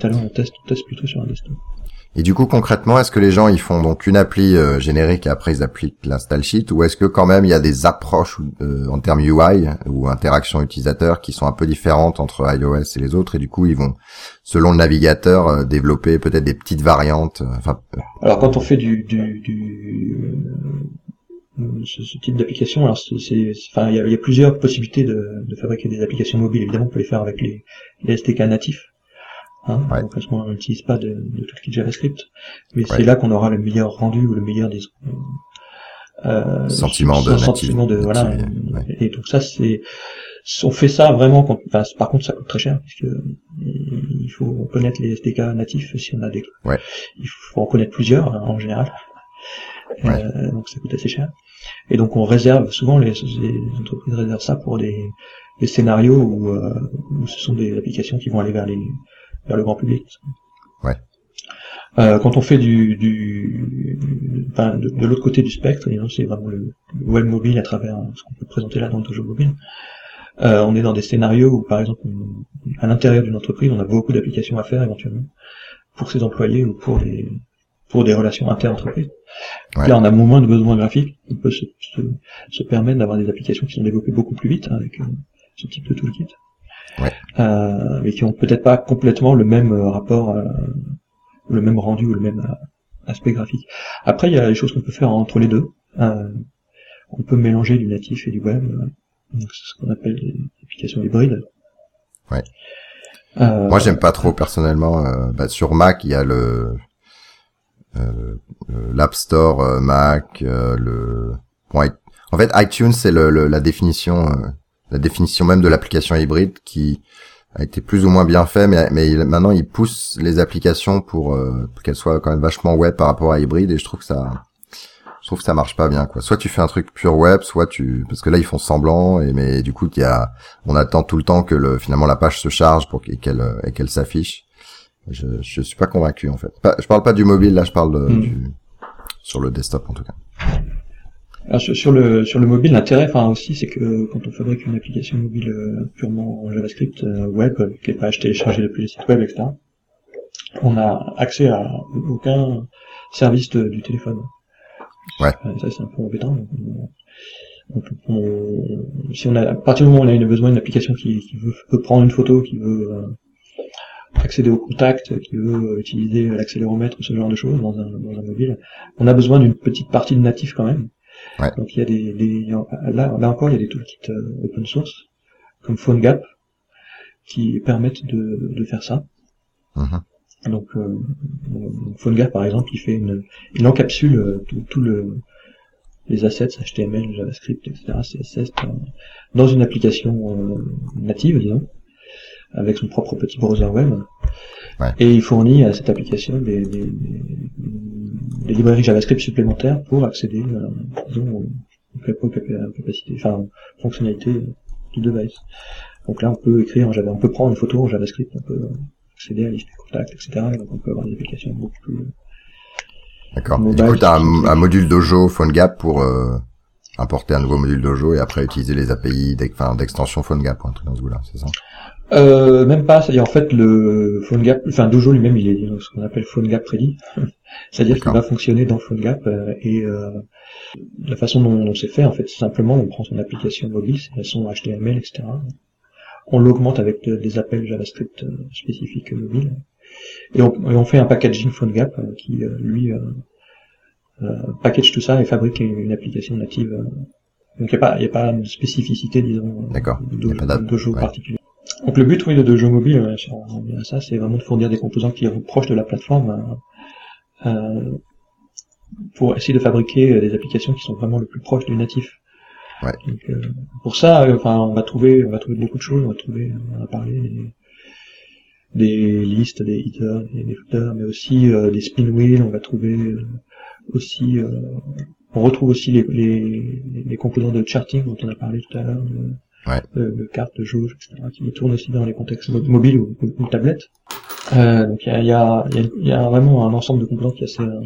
À l'heure, on teste, on teste plutôt sur un desktop. Et du coup, concrètement, est-ce que les gens, ils font donc une appli euh, générique et après ils appliquent l'install sheet ou est-ce que quand même il y a des approches euh, en termes UI ou interaction utilisateur qui sont un peu différentes entre iOS et les autres et du coup, ils vont, selon le navigateur, euh, développer peut-être des petites variantes. euh, Enfin, euh, Alors quand on fait du, du, du ce, type d'application, alors c'est, enfin il y a, il y a plusieurs possibilités de, de fabriquer des applications mobiles. Évidemment, on peut les faire avec les, les SDK natifs. Hein, Ouais. donc, parce qu'on n'utilise pas de, de tout ce qui est JavaScript, mais Ouais. c'est là qu'on aura le meilleur rendu ou le meilleur disons, euh, Sentiment de sentiment voilà. ouais. Et donc ça c'est on fait ça vraiment quand, enfin, par contre ça coûte très cher puisque il faut connaître les SDK natifs si on a des Ouais. il faut en connaître plusieurs hein, en général Ouais. Euh, donc ça coûte assez cher et donc on réserve souvent les, les entreprises réservent ça pour des, des scénarios où, euh, où ce sont des applications qui vont aller vers les vers le grand public Ouais. Euh, quand on fait du, du enfin, de, de l'autre côté du spectre, c'est vraiment le, le web mobile à travers ce qu'on peut présenter là dans le jeu mobile. Euh, on est dans des scénarios où, par exemple, on- à l'intérieur d'une entreprise, on a beaucoup d'applications à faire éventuellement. pour ses employés ou pour des pour des relations inter-entreprises. Ouais. Là, on a moins de besoins graphiques. On peut se, se, se permettre d'avoir des applications qui sont développées beaucoup plus vite hein, avec euh, ce type de toolkit. Ouais. Euh, mais qui ont peut-être pas complètement le même euh, rapport, euh, le même rendu ou le même aspect graphique. Après, il y a des choses qu'on peut faire entre les deux. On peut mélanger du natif et du web. donc c'est ce qu'on appelle des applications hybrides. Ouais. Moi, j'aime pas trop personnellement. bah, sur Mac, il y a le l'App Store Mac, le en fait iTunes c'est le, le- la définition la définition même de l'application hybride qui a été plus ou moins bien fait, mais, mais il- maintenant il pousse les applications pour, euh, pour qu'elles soient quand même vachement web par rapport à hybride et je trouve que ça je trouve que ça marche pas bien quoi. Soit tu fais un truc pur web, soit tu parce que là ils font semblant et mais du coup il y a on attend tout le temps que le finalement la page se charge pour qu'elle et qu'elle s'affiche. Je je suis pas convaincu en fait. Pas- je parle pas du mobile là, je parle de, Mm. du sur le desktop en tout cas. Alors, sur, sur le sur le mobile, l'intérêt, enfin aussi, c'est que quand on fabrique une application mobile euh, purement en JavaScript euh, web, euh, qui est pas téléchargée depuis les sites web, etc., on a accès à aucun service de- du téléphone. Ouais. Euh, Ça, c'est un peu embêtant. donc on- si on a, à partir du moment où on a une- besoin d'une application qui, qui veut, peut prendre une photo, qui veut euh, accéder au contact, qui veut euh, utiliser l'accéléromètre ce genre de choses dans un, dans un mobile, on a besoin d'une petite partie de natif quand même. Ouais. Donc il y a des, des là, là encore il y a des toolkits euh, open source comme PhoneGap qui permettent de, de faire ça. Mhm. Donc euh, PhoneGap par exemple il fait une il encapsule euh, tout, tout le les assets HTML, JavaScript, etc. CSS dans, une application native disons avec son propre petit browser web. Ouais. Et il fournit à cette application des, des, des- des librairies JavaScript supplémentaires pour accéder euh, aux, aux cap- aux cap- aux capacités, enfin fonctionnalités du device. Donc là, on peut écrire en Java, on peut prendre une photo en JavaScript, on peut accéder à liste des contacts, etc. Et donc on peut avoir des applications beaucoup plus. D'accord. Et Mobile, Du coup, t'as un, un module Dojo PhoneGap pour euh, importer un nouveau module Dojo et après utiliser les API d'extension PhoneGap un truc dans ce goût-là, c'est ça? Euh, même pas, c'est-à-dire en fait le PhoneGap, enfin Dojo lui-même, il est ce qu'on appelle PhoneGap ready, c'est-à-dire qu'il va fonctionner dans PhoneGap euh, et euh, la façon dont, dont c'est fait, en fait, c'est simplement on prend son application mobile, c'est façon HTML, etc. On l'augmente avec de- des appels JavaScript euh, spécifiques mobiles et on, et on fait un packaging PhoneGap euh, qui lui package tout ça et fabrique une, application native. donc il n'y a pas, il y a pas de spécificité, disons, de de ouais. particulier. Donc le but, oui, de Dojo Mobile, euh, si on revient à ça, c'est vraiment de fournir des composants qui sont proches de la plateforme euh, euh, pour essayer de fabriquer euh, des applications qui sont vraiment le plus proches du natif. Ouais. Donc, euh, pour ça, enfin, on va trouver, on va trouver beaucoup de choses. On va trouver, on a parlé des, des listes, des headers, des, des footers, mais aussi euh, des spin wheels. On va trouver aussi, euh, on retrouve aussi les, les, les composants de charting dont on a parlé tout à l'heure. de- Ouais. de, de cartes, de jauge, etc., qui tournent aussi dans les contextes mo- mobiles ou, ou, ou tablettes. Euh, donc il y a, y, a, y, a, vraiment un ensemble de composants qui est assez, euh,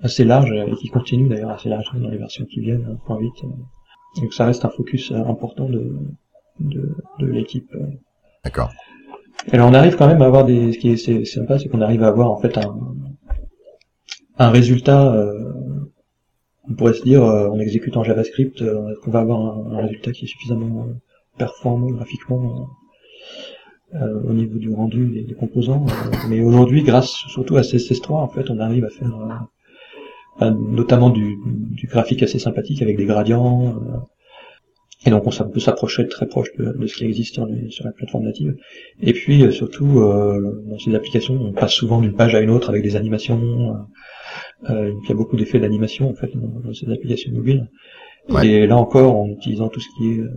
assez large euh, et qui continue d'ailleurs assez large dans les versions qui viennent, 1.8. euh. Donc ça reste un focus euh, important de, de, de l'équipe. euh. D'accord. Et là on arrive quand même à avoir des, ce qui est c'est- sympa, c'est qu'on arrive à avoir en fait un, un résultat, euh, on pourrait se dire, euh, en exécutant JavaScript, euh, qu'on va avoir un, résultat qui est suffisamment euh, performant graphiquement au niveau du rendu des, composants. mais aujourd'hui, grâce surtout à CSS3, en fait, on arrive à faire notamment du, graphique assez sympathique avec des gradients. et donc on on peut s'approcher très proche de, ce qui existe sur, la plateforme native. Et puis surtout, dans ces applications, on passe souvent d'une page à une autre avec des animations. Euh, il y a beaucoup d'effets d'animation en fait dans, dans ces applications mobiles. Ouais. Et là encore, en utilisant tout ce qui est euh,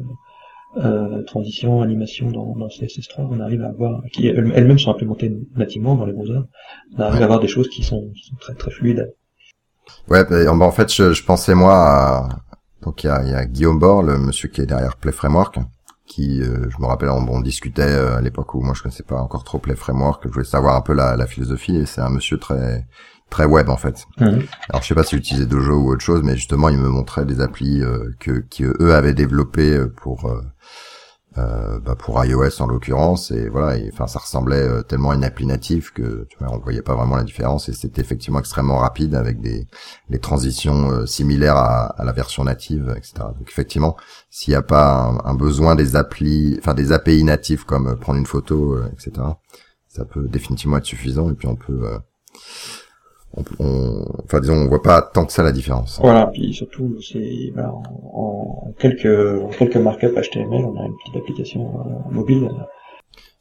euh, transition, animation dans, dans CSS3, on arrive à avoir, qui elles- elles-mêmes sont implémentées nativement dans les browsers, on arrive Ouais. à avoir des choses qui sont, qui sont très très fluides. Ouais, bah, en fait, je, je pensais moi à donc il y a, il y a Guillaume Bord, le monsieur qui est derrière Play Framework, qui, euh, je me rappelle, on, on discutait euh, à l'époque où moi je connaissais pas encore trop Play Framework, je voulais savoir un peu la, la philosophie, et c'est un monsieur très très web en fait. Alors je sais pas s'il utilisait Dojo ou autre chose, mais justement il me montrait des applis euh, que qui eux avaient développées euh, pour euh, euh, bah pour iOS en l'occurrence. Et voilà et enfin ça ressemblait euh, tellement à une appli native que tu vois on voyait pas vraiment la différence. Et c'était effectivement extrêmement rapide avec des des transitions euh, similaires à, à, la version native etc donc effectivement s'il n'y a pas un, besoin des applis enfin des API natives comme prendre une photo etc ça peut définitivement être suffisant. Et puis on peut on, on, enfin disons, on voit pas tant que ça la différence. Voilà, puis surtout, c'est ben, en, en, quelques en quelques markups HTML, on a une petite application euh, mobile.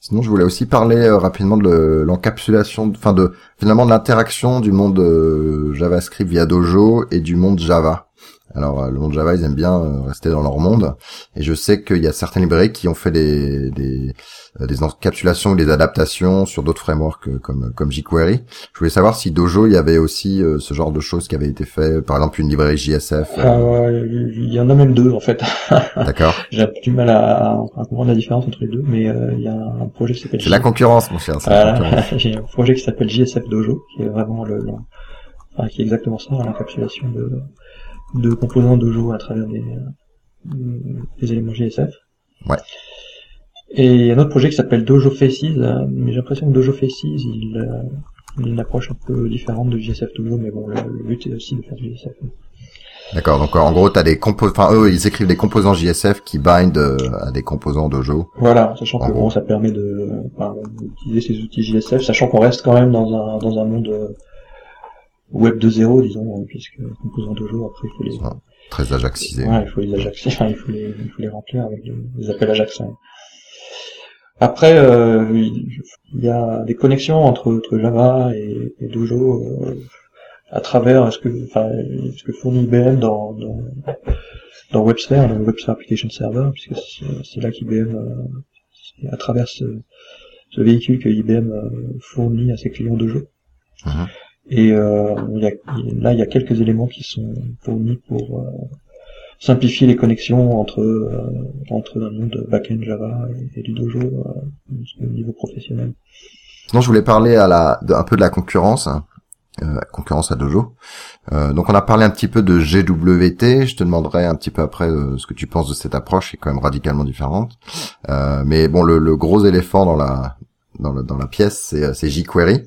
Sinon, je voulais aussi parler euh, rapidement de l'encapsulation, enfin de finalement de l'interaction du monde euh, JavaScript via Dojo et du monde Java. Alors euh, le monde Java, ils aiment bien euh, rester dans leur monde, et je sais qu'il y a certaines librairies qui ont fait des des, euh, des encapsulations ou des adaptations sur d'autres frameworks comme comme jQuery. Je voulais savoir si Dojo, il y avait aussi ce genre de choses qui avaient été fait, par exemple une librairie JSF. il y en a même deux en fait. D'accord. J'ai du mal à, à, comprendre la différence entre les deux, mais il y a un projet qui s'appelle. C'est la concurrence, mon cher. J'ai un projet qui s'appelle JSF Dojo, qui est vraiment le, le enfin, qui est exactement ça, l'encapsulation de de composants Dojo à travers des, euh, des éléments JSF. Ouais. Et il y a un autre projet qui s'appelle Dojo Faces, euh, mais j'ai l'impression que Dojo Faces, il, euh, il a une approche un peu différente de JSF Dojo, mais bon, le, but est aussi de faire du JSF. D'accord, donc en gros, t'as des composants, enfin eux, ils écrivent des composants JSF qui bind à des composants Dojo. Voilà, sachant que bon, ça permet de d'utiliser ces outils JSF, sachant qu'on reste quand même dans un dans un monde Web 2.0, disons, puisque composants Dojo, après, il faut les... très ajaxisés. Ouais, il faut les ajaxer, enfin, il faut les, il faut les remplir avec des, appels ajax. Après, euh, il y a des connexions entre, entre Java et, et Dojo euh, à travers ce que, enfin, ce que fournit IBM dans, dans, dans WebSphere, le WebSphere Application Server, puisque c'est là qu'IBM, euh, à travers ce, ce, véhicule que IBM euh, fournit à ses clients Dojo. Mm et euh, là, il y a quelques éléments qui sont fournis pour euh, simplifier les connexions entre euh, entre un monde backend Java et, du Dojo au niveau professionnel. Sinon, je voulais parler à la, un peu de la concurrence, hein, concurrence à Dojo. donc, on a parlé un petit peu de GWT. Je te demanderai un petit peu après ce que tu penses de cette approche, qui est quand même radicalement différente. mais bon, le, le, gros éléphant dans la dans, dans la pièce, c'est, euh, c'est jQuery.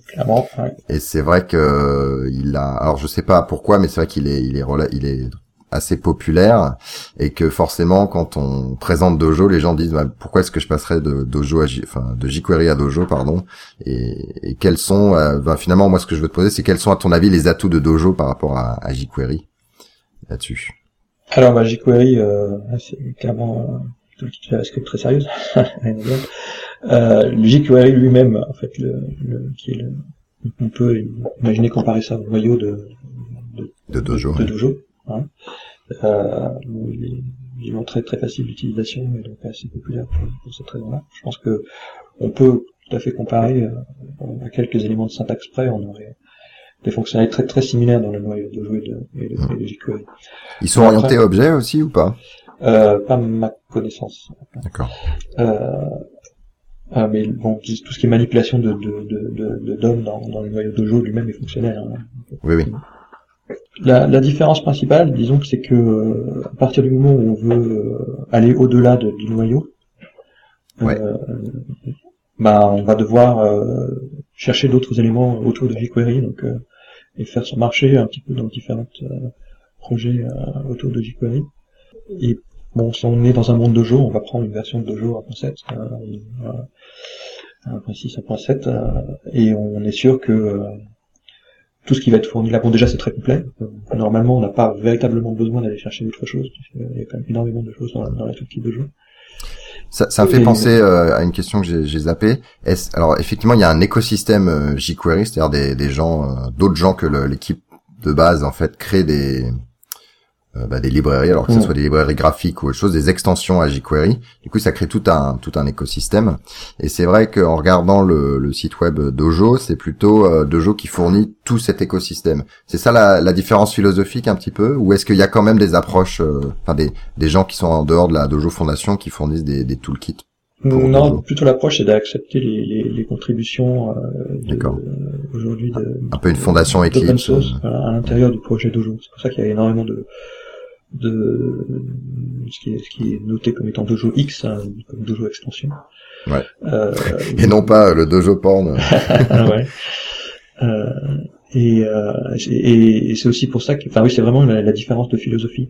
Et c'est vrai que euh, il a, alors je sais pas pourquoi, mais c'est vrai qu'il est, il est, il est assez populaire et que forcément quand on présente Dojo, les gens disent bah, pourquoi est-ce que je passerais de Dojo à enfin de jQuery à Dojo pardon? Et, et quels sont euh, bah, finalement moi ce que je veux te poser c'est quels sont à ton avis les atouts de Dojo par rapport à, à jQuery là-dessus? Alors bah, jQuery euh, c'est clairement euh, JavaScript très sérieuse. Euh, le jQuery lui-même, en fait, le, le, qui est le, on peut imaginer comparer ça au noyau de, de, de Dojo. De Dojo hein. euh, il est très très facile d'utilisation et donc assez populaire pour, pour cette raison-là. Je pense que on peut tout à fait comparer euh, à quelques éléments de syntaxe près, on aurait des fonctionnalités très très similaires dans le noyau de Dojo et de, et de, mmh. jQuery. Ils sont orientés objets aussi ou pas? euh, Pas ma connaissance. D'accord. Euh, ah, mais bon, tout ce qui est manipulation de, de, de, de DOM dans, dans le noyau Dojo lui-même est fonctionnel. Hein. Oui, oui. La, la, différence principale, disons c'est que euh, à partir du moment où on veut euh, aller au-delà de, du noyau, euh, bah, on va devoir euh, chercher d'autres éléments autour de jQuery, donc et faire son marché un petit peu dans différents projets autour de jQuery. Et Bon, si on est dans un monde Dojo, on va prendre une version de Dojo 1.7, euh, 1.6, 1.7, euh, et on est sûr que euh, tout ce qui va être fourni là, bon déjà c'est très complet. Euh, normalement, on n'a pas véritablement besoin d'aller chercher d'autres choses. Il y a quand même énormément de choses dans la, dans la de Dojo. Ça, ça me fait penser euh, à une question que j'ai zappé. alors effectivement, il y a un écosystème jQuery, c'est-à-dire des, des gens, d'autres gens que l'équipe de base en fait crée des euh, bah, des librairies, alors que ce mm. soit des librairies graphiques ou autre chose, des extensions à jQuery. Du coup, ça crée tout un tout un écosystème. Et c'est vrai qu'en regardant le, le, site web Dojo, c'est plutôt euh, Dojo qui fournit tout cet écosystème. C'est ça la, la, différence philosophique un petit peu, ou est-ce qu'il y a quand même des approches, euh, enfin des des gens qui sont en dehors de la Dojo Fondation qui fournissent des, des toolkits non, plutôt l'approche c'est d'accepter les, les, les, contributions euh, aujourd'hui de un peu une fondation Eclipse source, à l'intérieur du projet Dojo. C'est pour ça qu'il y a énormément de de ce qui est, ce qui est noté comme étant Dojo X, hein, comme Dojo extension. Ouais. Euh, Et non pas le dojo porn. ah ouais. Euh, et, euh, et, et c'est aussi pour ça que, enfin oui, c'est vraiment la, la différence de philosophie.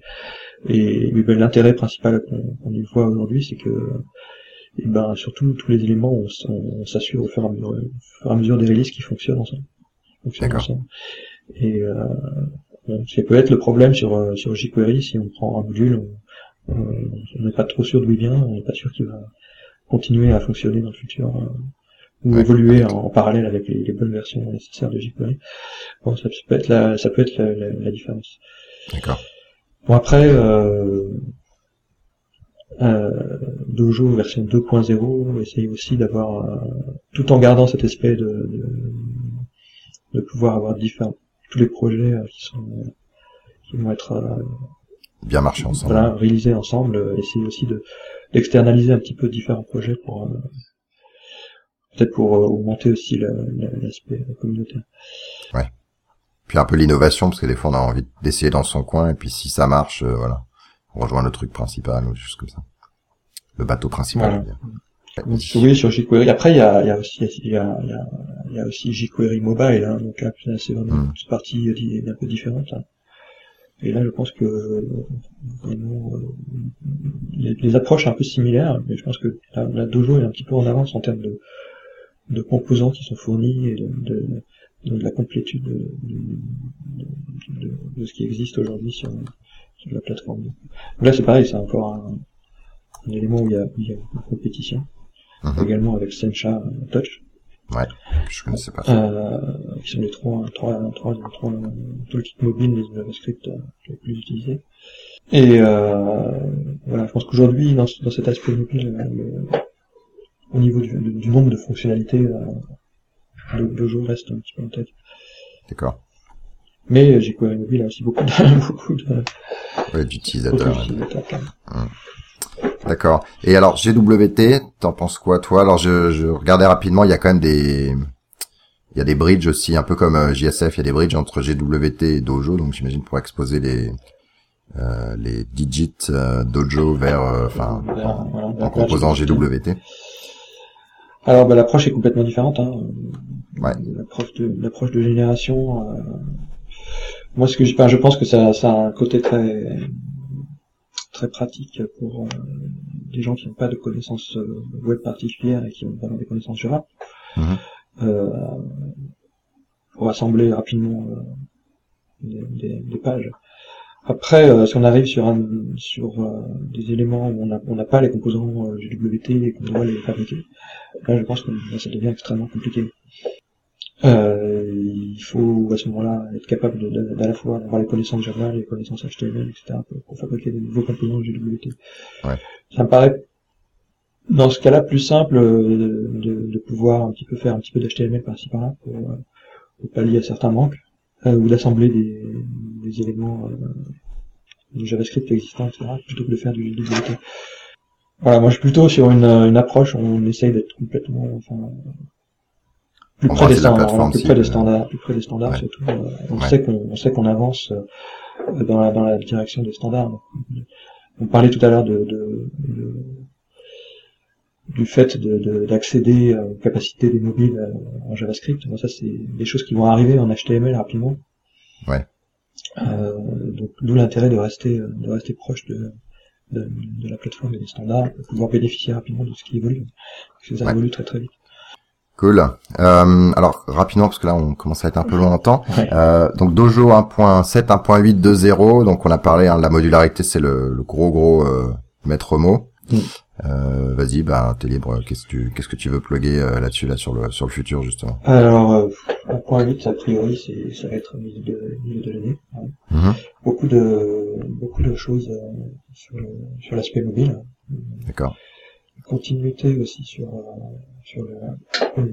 Et, ben, l'intérêt principal qu'on y voit aujourd'hui, c'est que, et ben surtout tous les éléments, on, s- on, on s'assure au fur et à mesure, au fur et à mesure des releases qui fonctionnent ensemble. Fonctionnent D'accord. ensemble. Et euh, bon, ce qui peut être le problème sur euh, sur jQuery, si on prend un module, on n'est pas trop sûr d'où il vient, on n'est pas sûr qu'il va continuer à fonctionner dans le futur. euh, ou Ouais. évoluer en, en parallèle avec les, les bonnes versions nécessaires de jQuery. Bon, ça, peut être la, ça peut être la, la- la différence. D'accord. Bon après, euh, euh, Dojo version 2.0 essaye aussi d'avoir, euh, tout en gardant cet aspect de, de, de pouvoir avoir différents, tous les projets euh, qui sont qui vont être euh, Bien marcher ensemble. voilà, réalisés ensemble, euh, essayer aussi de d'externaliser un petit peu différents projets pour euh, peut-être pour euh, augmenter aussi la- la- l'aspect communautaire. Puis un peu l'innovation, parce que des fois on a envie d'essayer dans son coin, et puis si ça marche, euh, voilà, on rejoint le truc principal ou juste comme ça. Le bateau principal. Voilà. je veux dire. Oui, sur jQuery. Après, il y a, il y a aussi, il y a, il y a, il y a aussi jQuery mobile, hein, donc là, c'est vraiment Mm. une partie un peu différente. hein. Et là, je pense que vraiment, euh, les, approches sont un peu similaires, mais je pense que la, la Dojo est un petit peu en avance en termes de, de composants qui sont fournis et de, de, de la complétude de, ce qui existe aujourd'hui sur, sur la plateforme. Donc là, c'est pareil, c'est encore un, un élément où il y a, où il y a une compétition Mhm. également avec Sencha euh, Touch, Je connaissais pas. euh, qui sont les trois, trois, trois, trois toolkits mobiles des JavaScript euh, les plus utilisés. Et euh, voilà, je pense qu'aujourd'hui, dans, dans cet aspect mobile, le- au niveau du, nombre de fonctionnalités, de, Dojo reste un petit peu en tête. D'accord. Mais jQuery mobile a aussi beaucoup de, beaucoup de, Ouais, d'utilisateurs. ouais. D'accord. Et alors GWT, t'en penses quoi toi? Alors je, je regardais rapidement, il y a quand même des il y a des bridges aussi, un peu comme euh, JSF, il y a des bridges entre GWT et Dojo, donc j'imagine pour exposer les euh, les digits euh, Dojo vers enfin en composant GWT. Alors bah, l'approche est complètement différente. Hein. Ouais. L'approche de l'approche de génération. Moi, ce que je, je pense que ça, ça a un côté très très pratique pour euh, des gens qui n'ont pas de connaissances euh, web particulières et qui ont vraiment des connaissances Java. Mhm. Euh, pour assembler rapidement des, des- des pages. Après, euh, si on arrive sur un, sur euh, des éléments où on n'a on n'a pas les composants euh, GWT et qu'on doit les fabriquer, là je pense que là, ça devient extrêmement compliqué. Euh, il faut à ce moment-là être capable de- de- d'à la fois avoir les connaissances Java, les connaissances HTML, etc. pour, pour fabriquer des nouveaux composants GWT. Ouais. Ça me paraît dans ce cas-là plus simple euh, de, de pouvoir un petit peu faire un petit peu d'HTML par-ci par-là pour, euh, pour pallier à certains manques euh, ou d'assembler des, des éléments euh, du JavaScript existants, etc., plutôt que de faire du JWT. Voilà, moi je suis plutôt sur une, une approche où on essaye d'être complètement, enfin, plus près Embrasser des la standards, plus près des standards, plus près des standards surtout. euh, on sait qu'on, on sait qu'on avance euh, dans la, dans la direction des standards. On parlait tout à l'heure de, de- de- du fait de- de- d'accéder aux capacités des mobiles euh, en JavaScript. Bon, ça, c'est des choses qui vont arriver en HTML rapidement. Ouais. Euh, donc, d'où l'intérêt de rester, euh, de rester proche de, de, de la plateforme et des standards pour pouvoir bénéficier rapidement de ce qui évolue. Parce que ça Ouais. évolue très très vite. Cool. Euh, alors rapidement parce que là on commence à être un peu loin en temps. Ouais. Euh, donc Dojo 1.7, 1.8, 2.0. Donc on a parlé hein, de la modularité, c'est le, le gros gros euh, maître mot. Mm. Euh, Vas-y, bah t'es libre. Qu'est-ce que tu qu'est-ce que tu veux plugger euh, là-dessus là sur le sur le futur justement? Alors, euh, 1.8, a priori, c'est, ça va être au milieu de, milieu de l'année. Mhm. Beaucoup de, beaucoup de choses euh, sur, le- sur l'aspect mobile. D'accord. Continuité aussi sur, euh, sur le, euh,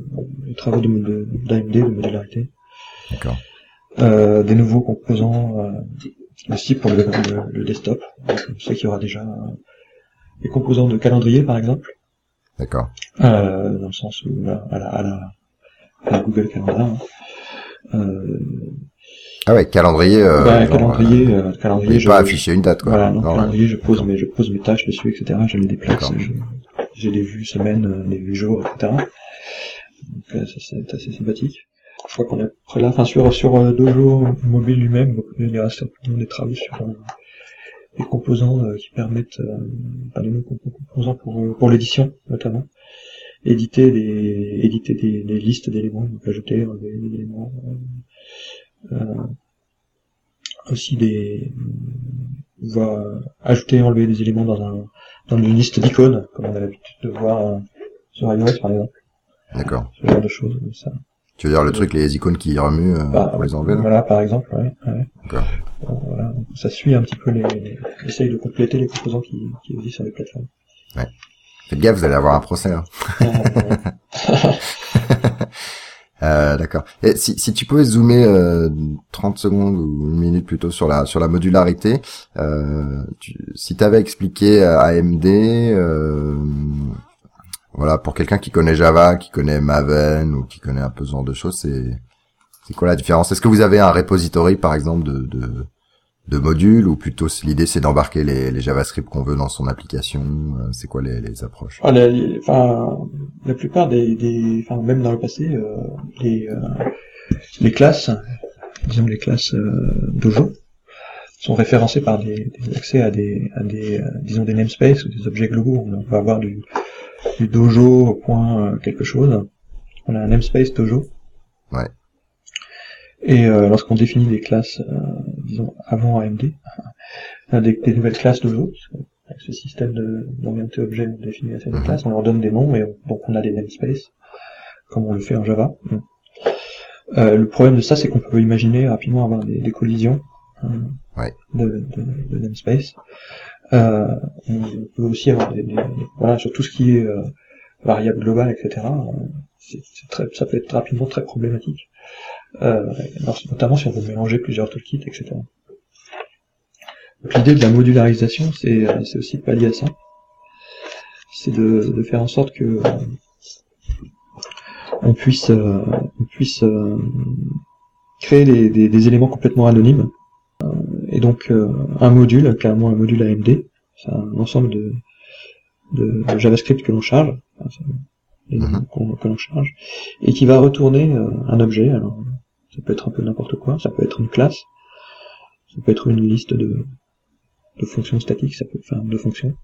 les travaux de, de, d'AMD, de modularité. D'accord. Euh, des nouveaux composants euh, aussi pour le, le, le desktop. Donc, on sait qu'il y aura déjà euh, des composants de calendrier, par exemple. D'accord. Euh, dans le sens où là, à la, à la, à la Google Calendar. hein. Euh, Ah ouais, calendrier. Euh, bah, genre, calendrier, calendrier. je- pas afficher une date, quoi. Voilà, non, Non, ouais. calendrier, je pose mes, je pose mes tâches dessus, etc. Je les déplace, je- j'ai des vues semaines, euh, des vues jours, etc. Donc, euh, c'est assez sympathique. Je crois qu'on est après là, enfin, sur, sur euh, Dojo mobile lui-même, il y a certainement des travaux sur euh, les composants euh, qui permettent, euh, enfin, les nouveaux composants pour, euh, pour l'édition, notamment. Éditer des, éditer des, des listes d'éléments, donc ajouter euh, des, des éléments, euh, euh, aussi des, va ajouter enlever des éléments dans un dans une liste d'icônes, comme on a l'habitude de voir euh, sur iOS par exemple, D'accord. ce genre de choses. comme Ça. Tu veux dire le truc, les icônes qui remuent euh, Bah, pour les enlever, Voilà, par exemple, ouais. ouais. D'accord. Bon, voilà. Ça suit un petit peu les, les- essaye de compléter les composants qui, qui existent sur les plateformes. Faites gaffe, vous allez avoir un procès. Hein. Euh, D'accord. Et si, si tu pouvais zoomer euh, 30 secondes ou une minute plutôt sur la sur la modularité, euh, tu, si tu avais expliqué AMD, euh, voilà, pour quelqu'un qui connaît Java, qui connaît Maven ou qui connaît un peu ce genre de choses, c'est c'est quoi la différence? Est-ce que vous avez un repository par exemple de de, de modules ou plutôt l'idée c'est d'embarquer les, les JavaScript qu'on veut dans son application euh, C'est quoi les, les approches? Ah, la, les- enfin, la plupart des, des, enfin, même dans le passé, euh, les, euh, les classes, disons les classes euh, Dojo, sont référencées par des, des accès à des, à des, euh, disons des namespaces ou des objets globaux. On va avoir du, du Dojo point euh, quelque chose. On a un namespace Dojo. Ouais. Et euh, lorsqu'on définit des classes, euh, disons avant AMD, des, des nouvelles classes parce que avec ce système de- d'orienté objet, on définit assez Mhm. classes, on leur donne des noms et on- donc on a des namespaces, comme on le fait en Java. Euh, le problème de ça, c'est qu'on peut imaginer rapidement avoir des, des collisions Ouais. de, de, de namespace. Euh, on peut aussi avoir des, des- voilà sur tout ce qui est euh, variable globale, etc. euh, très, ça peut être rapidement très problématique, notamment si on veut mélanger plusieurs toolkits, etc. L'idée de la modularisation, c'est euh, c'est aussi de pallier à ça. C'est de, de faire en sorte que euh, on puisse, euh, on puisse euh, créer des, des- des éléments complètement anonymes. Euh, et donc euh, un module, clairement un module AMD, c'est un ensemble de, de, de JavaScript que l'on charge, enfin, c'est des Mhm. que l'on charge, et qui va retourner euh, un objet. Alors ça peut être un peu n'importe quoi, ça peut être une classe, ça peut être une liste de, de fonctions statiques, ça peut, enfin de fonctions.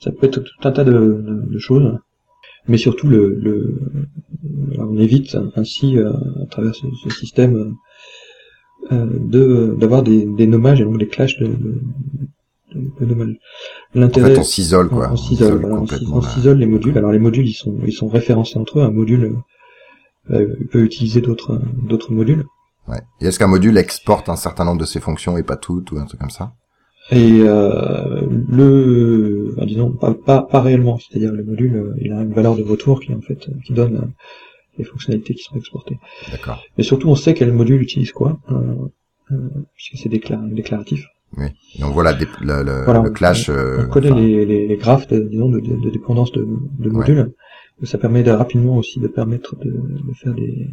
Ça peut être tout un tas de, de- de choses, mais surtout le, le on évite ainsi euh, à travers ce, ce système euh, de d'avoir des, des nommages et donc des clashs de, de, nommages. En L'intérêt fait, on s'isole quoi. on s'isole, voilà, on complètement. s'isole les modules. Alors les modules, ils sont, ils sont référencés entre eux. Un module euh, peut utiliser d'autres, d'autres modules. Ouais. Et est-ce qu'un module exporte un certain nombre de ses fonctions et pas toutes ou un truc comme ça? Et euh, le, ben, disons, pas, pas, pas réellement. C'est-à-dire le module, euh, il a une valeur de retour qui en fait, qui donne euh, les fonctionnalités qui sont exportées. D'accord. Mais surtout, on sait quel module utilise quoi, euh, euh, puisque c'est décla- déclaratif. Oui. Et on voit la Voilà, le clash. on connaît enfin, les, les, les graphes de, disons, de, de, de dépendance de, de modules. Ça permet de, rapidement aussi de permettre de, de faire des,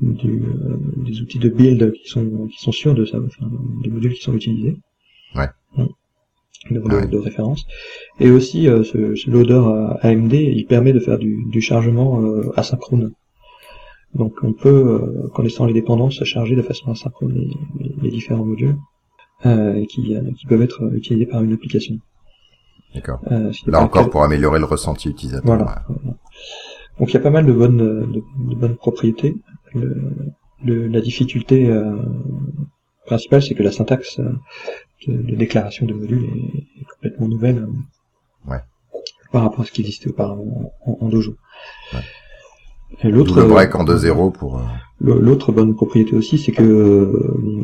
du, euh, des outils de build qui sont, qui sont sûrs de ça, enfin, des modules qui sont utilisés. Ouais. De, de- Ouais. de référence. Et aussi, euh, ce, ce loader euh, AMD, il permet de faire du, du chargement euh, asynchrone. Donc on peut, euh, connaissant les dépendances, charger de façon asynchrone les, les- les différents modules euh, qui, euh, qui peuvent être utilisés par une application. D'accord. Euh, Là encore pour améliorer le ressenti utilisateur. Voilà. Donc il y a pas mal de bonnes, de, de bonnes propriétés. Le, le- la difficulté euh, principale, c'est que la syntaxe euh, de, de déclaration de modules est, est complètement nouvelle euh, Ouais. par rapport à ce qui existait auparavant en, en Dojo. Ouais. L'autre, le break en 2.0 pour. L'autre bonne propriété aussi, c'est que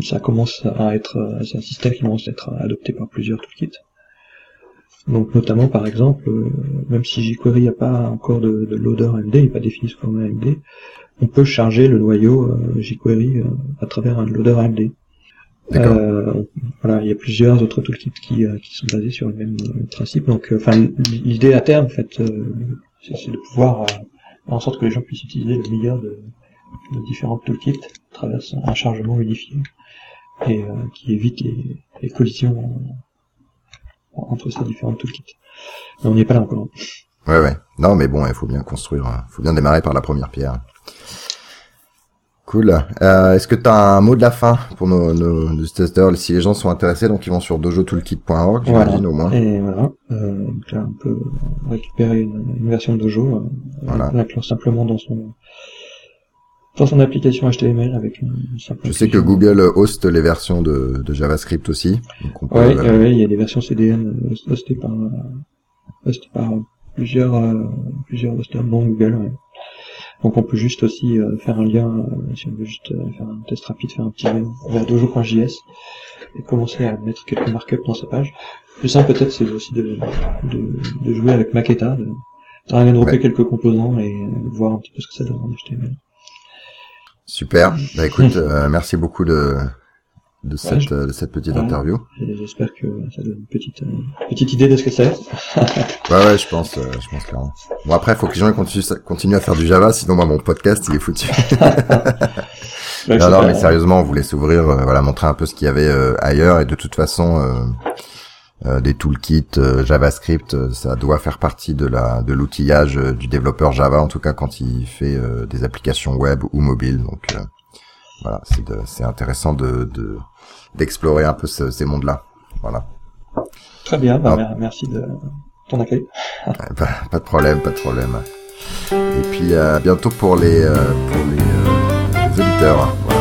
ça commence à être, c'est un système qui commence à être adopté par plusieurs toolkits. Donc notamment par exemple, euh, même si jQuery n'a pas encore de, de loader AMD, il n'est pas défini sous format AMD, on peut charger le noyau euh, jQuery euh, à travers un loader AMD. Euh, voilà, il y a plusieurs autres toolkits qui, qui sont basés sur le même principe. Donc, enfin, l'idée à terme, en fait, c'est de pouvoir faire en sorte que les gens puissent utiliser le meilleur de, de différentes toolkits à travers un chargement unifié et euh, qui évite les, les collisions entre ces différentes toolkits. Mais on n'y est pas là encore. Ouais, ouais. Non, mais bon, il faut bien construire, il faut bien démarrer par la première pierre. Cool. Euh, Est-ce que tu as un mot de la fin pour nos, nos, nos testeurs? Si les gens sont intéressés, donc ils vont sur dojotoolkit.org, j'imagine Voilà. au moins. Et voilà. Euh, donc là, on peut récupérer une, une version de Dojo, euh, Voilà. l'inclure simplement dans son dans son application HTML avec une simple. Je sais que. Google host les versions de, de JavaScript aussi. Peut, Ouais, euh, ouais, il y a des versions CDN euh, hostées par euh, hostées par plusieurs plusieurs hosters dont Google. ouais. Donc on peut juste aussi faire un lien si on veut juste faire un test rapide, faire un petit lien vers dojo.js et commencer à mettre quelques markups dans sa page. Le plus simple peut-être c'est aussi de, de, de jouer avec Maqueta, de, de dropper Ouais. quelques composants et voir un petit peu ce que ça donne en HTML. Super. Bah écoute, euh, merci beaucoup de, de, cette, je- de cette petite Ouais. interview. J'espère que ça donne une petite euh, petite idée de ce que c'est. Ouais, ouais, je pense, euh, je pense clairement. Bon après, faut que les gens continuent, continuent à faire du Java, sinon moi mon podcast il est foutu. Ouais, non, non, mais sérieusement, on voulait s'ouvrir, euh, voilà, montrer un peu ce qu'il y avait euh, ailleurs, et de toute façon, euh, des toolkits euh, JavaScript, euh, ça doit faire partie de la de l'outillage euh, du développeur Java, en tout cas quand il fait des applications web ou mobiles. Donc voilà, c'est intéressant de de- d'explorer un peu ce- ces mondes-là. Voilà. Très bien, bah, Ah. mer- merci de ton accueil. Ouais, Pas, pas de problème, pas de problème. Et puis à bientôt pour les pour les, les auditeurs. Voilà,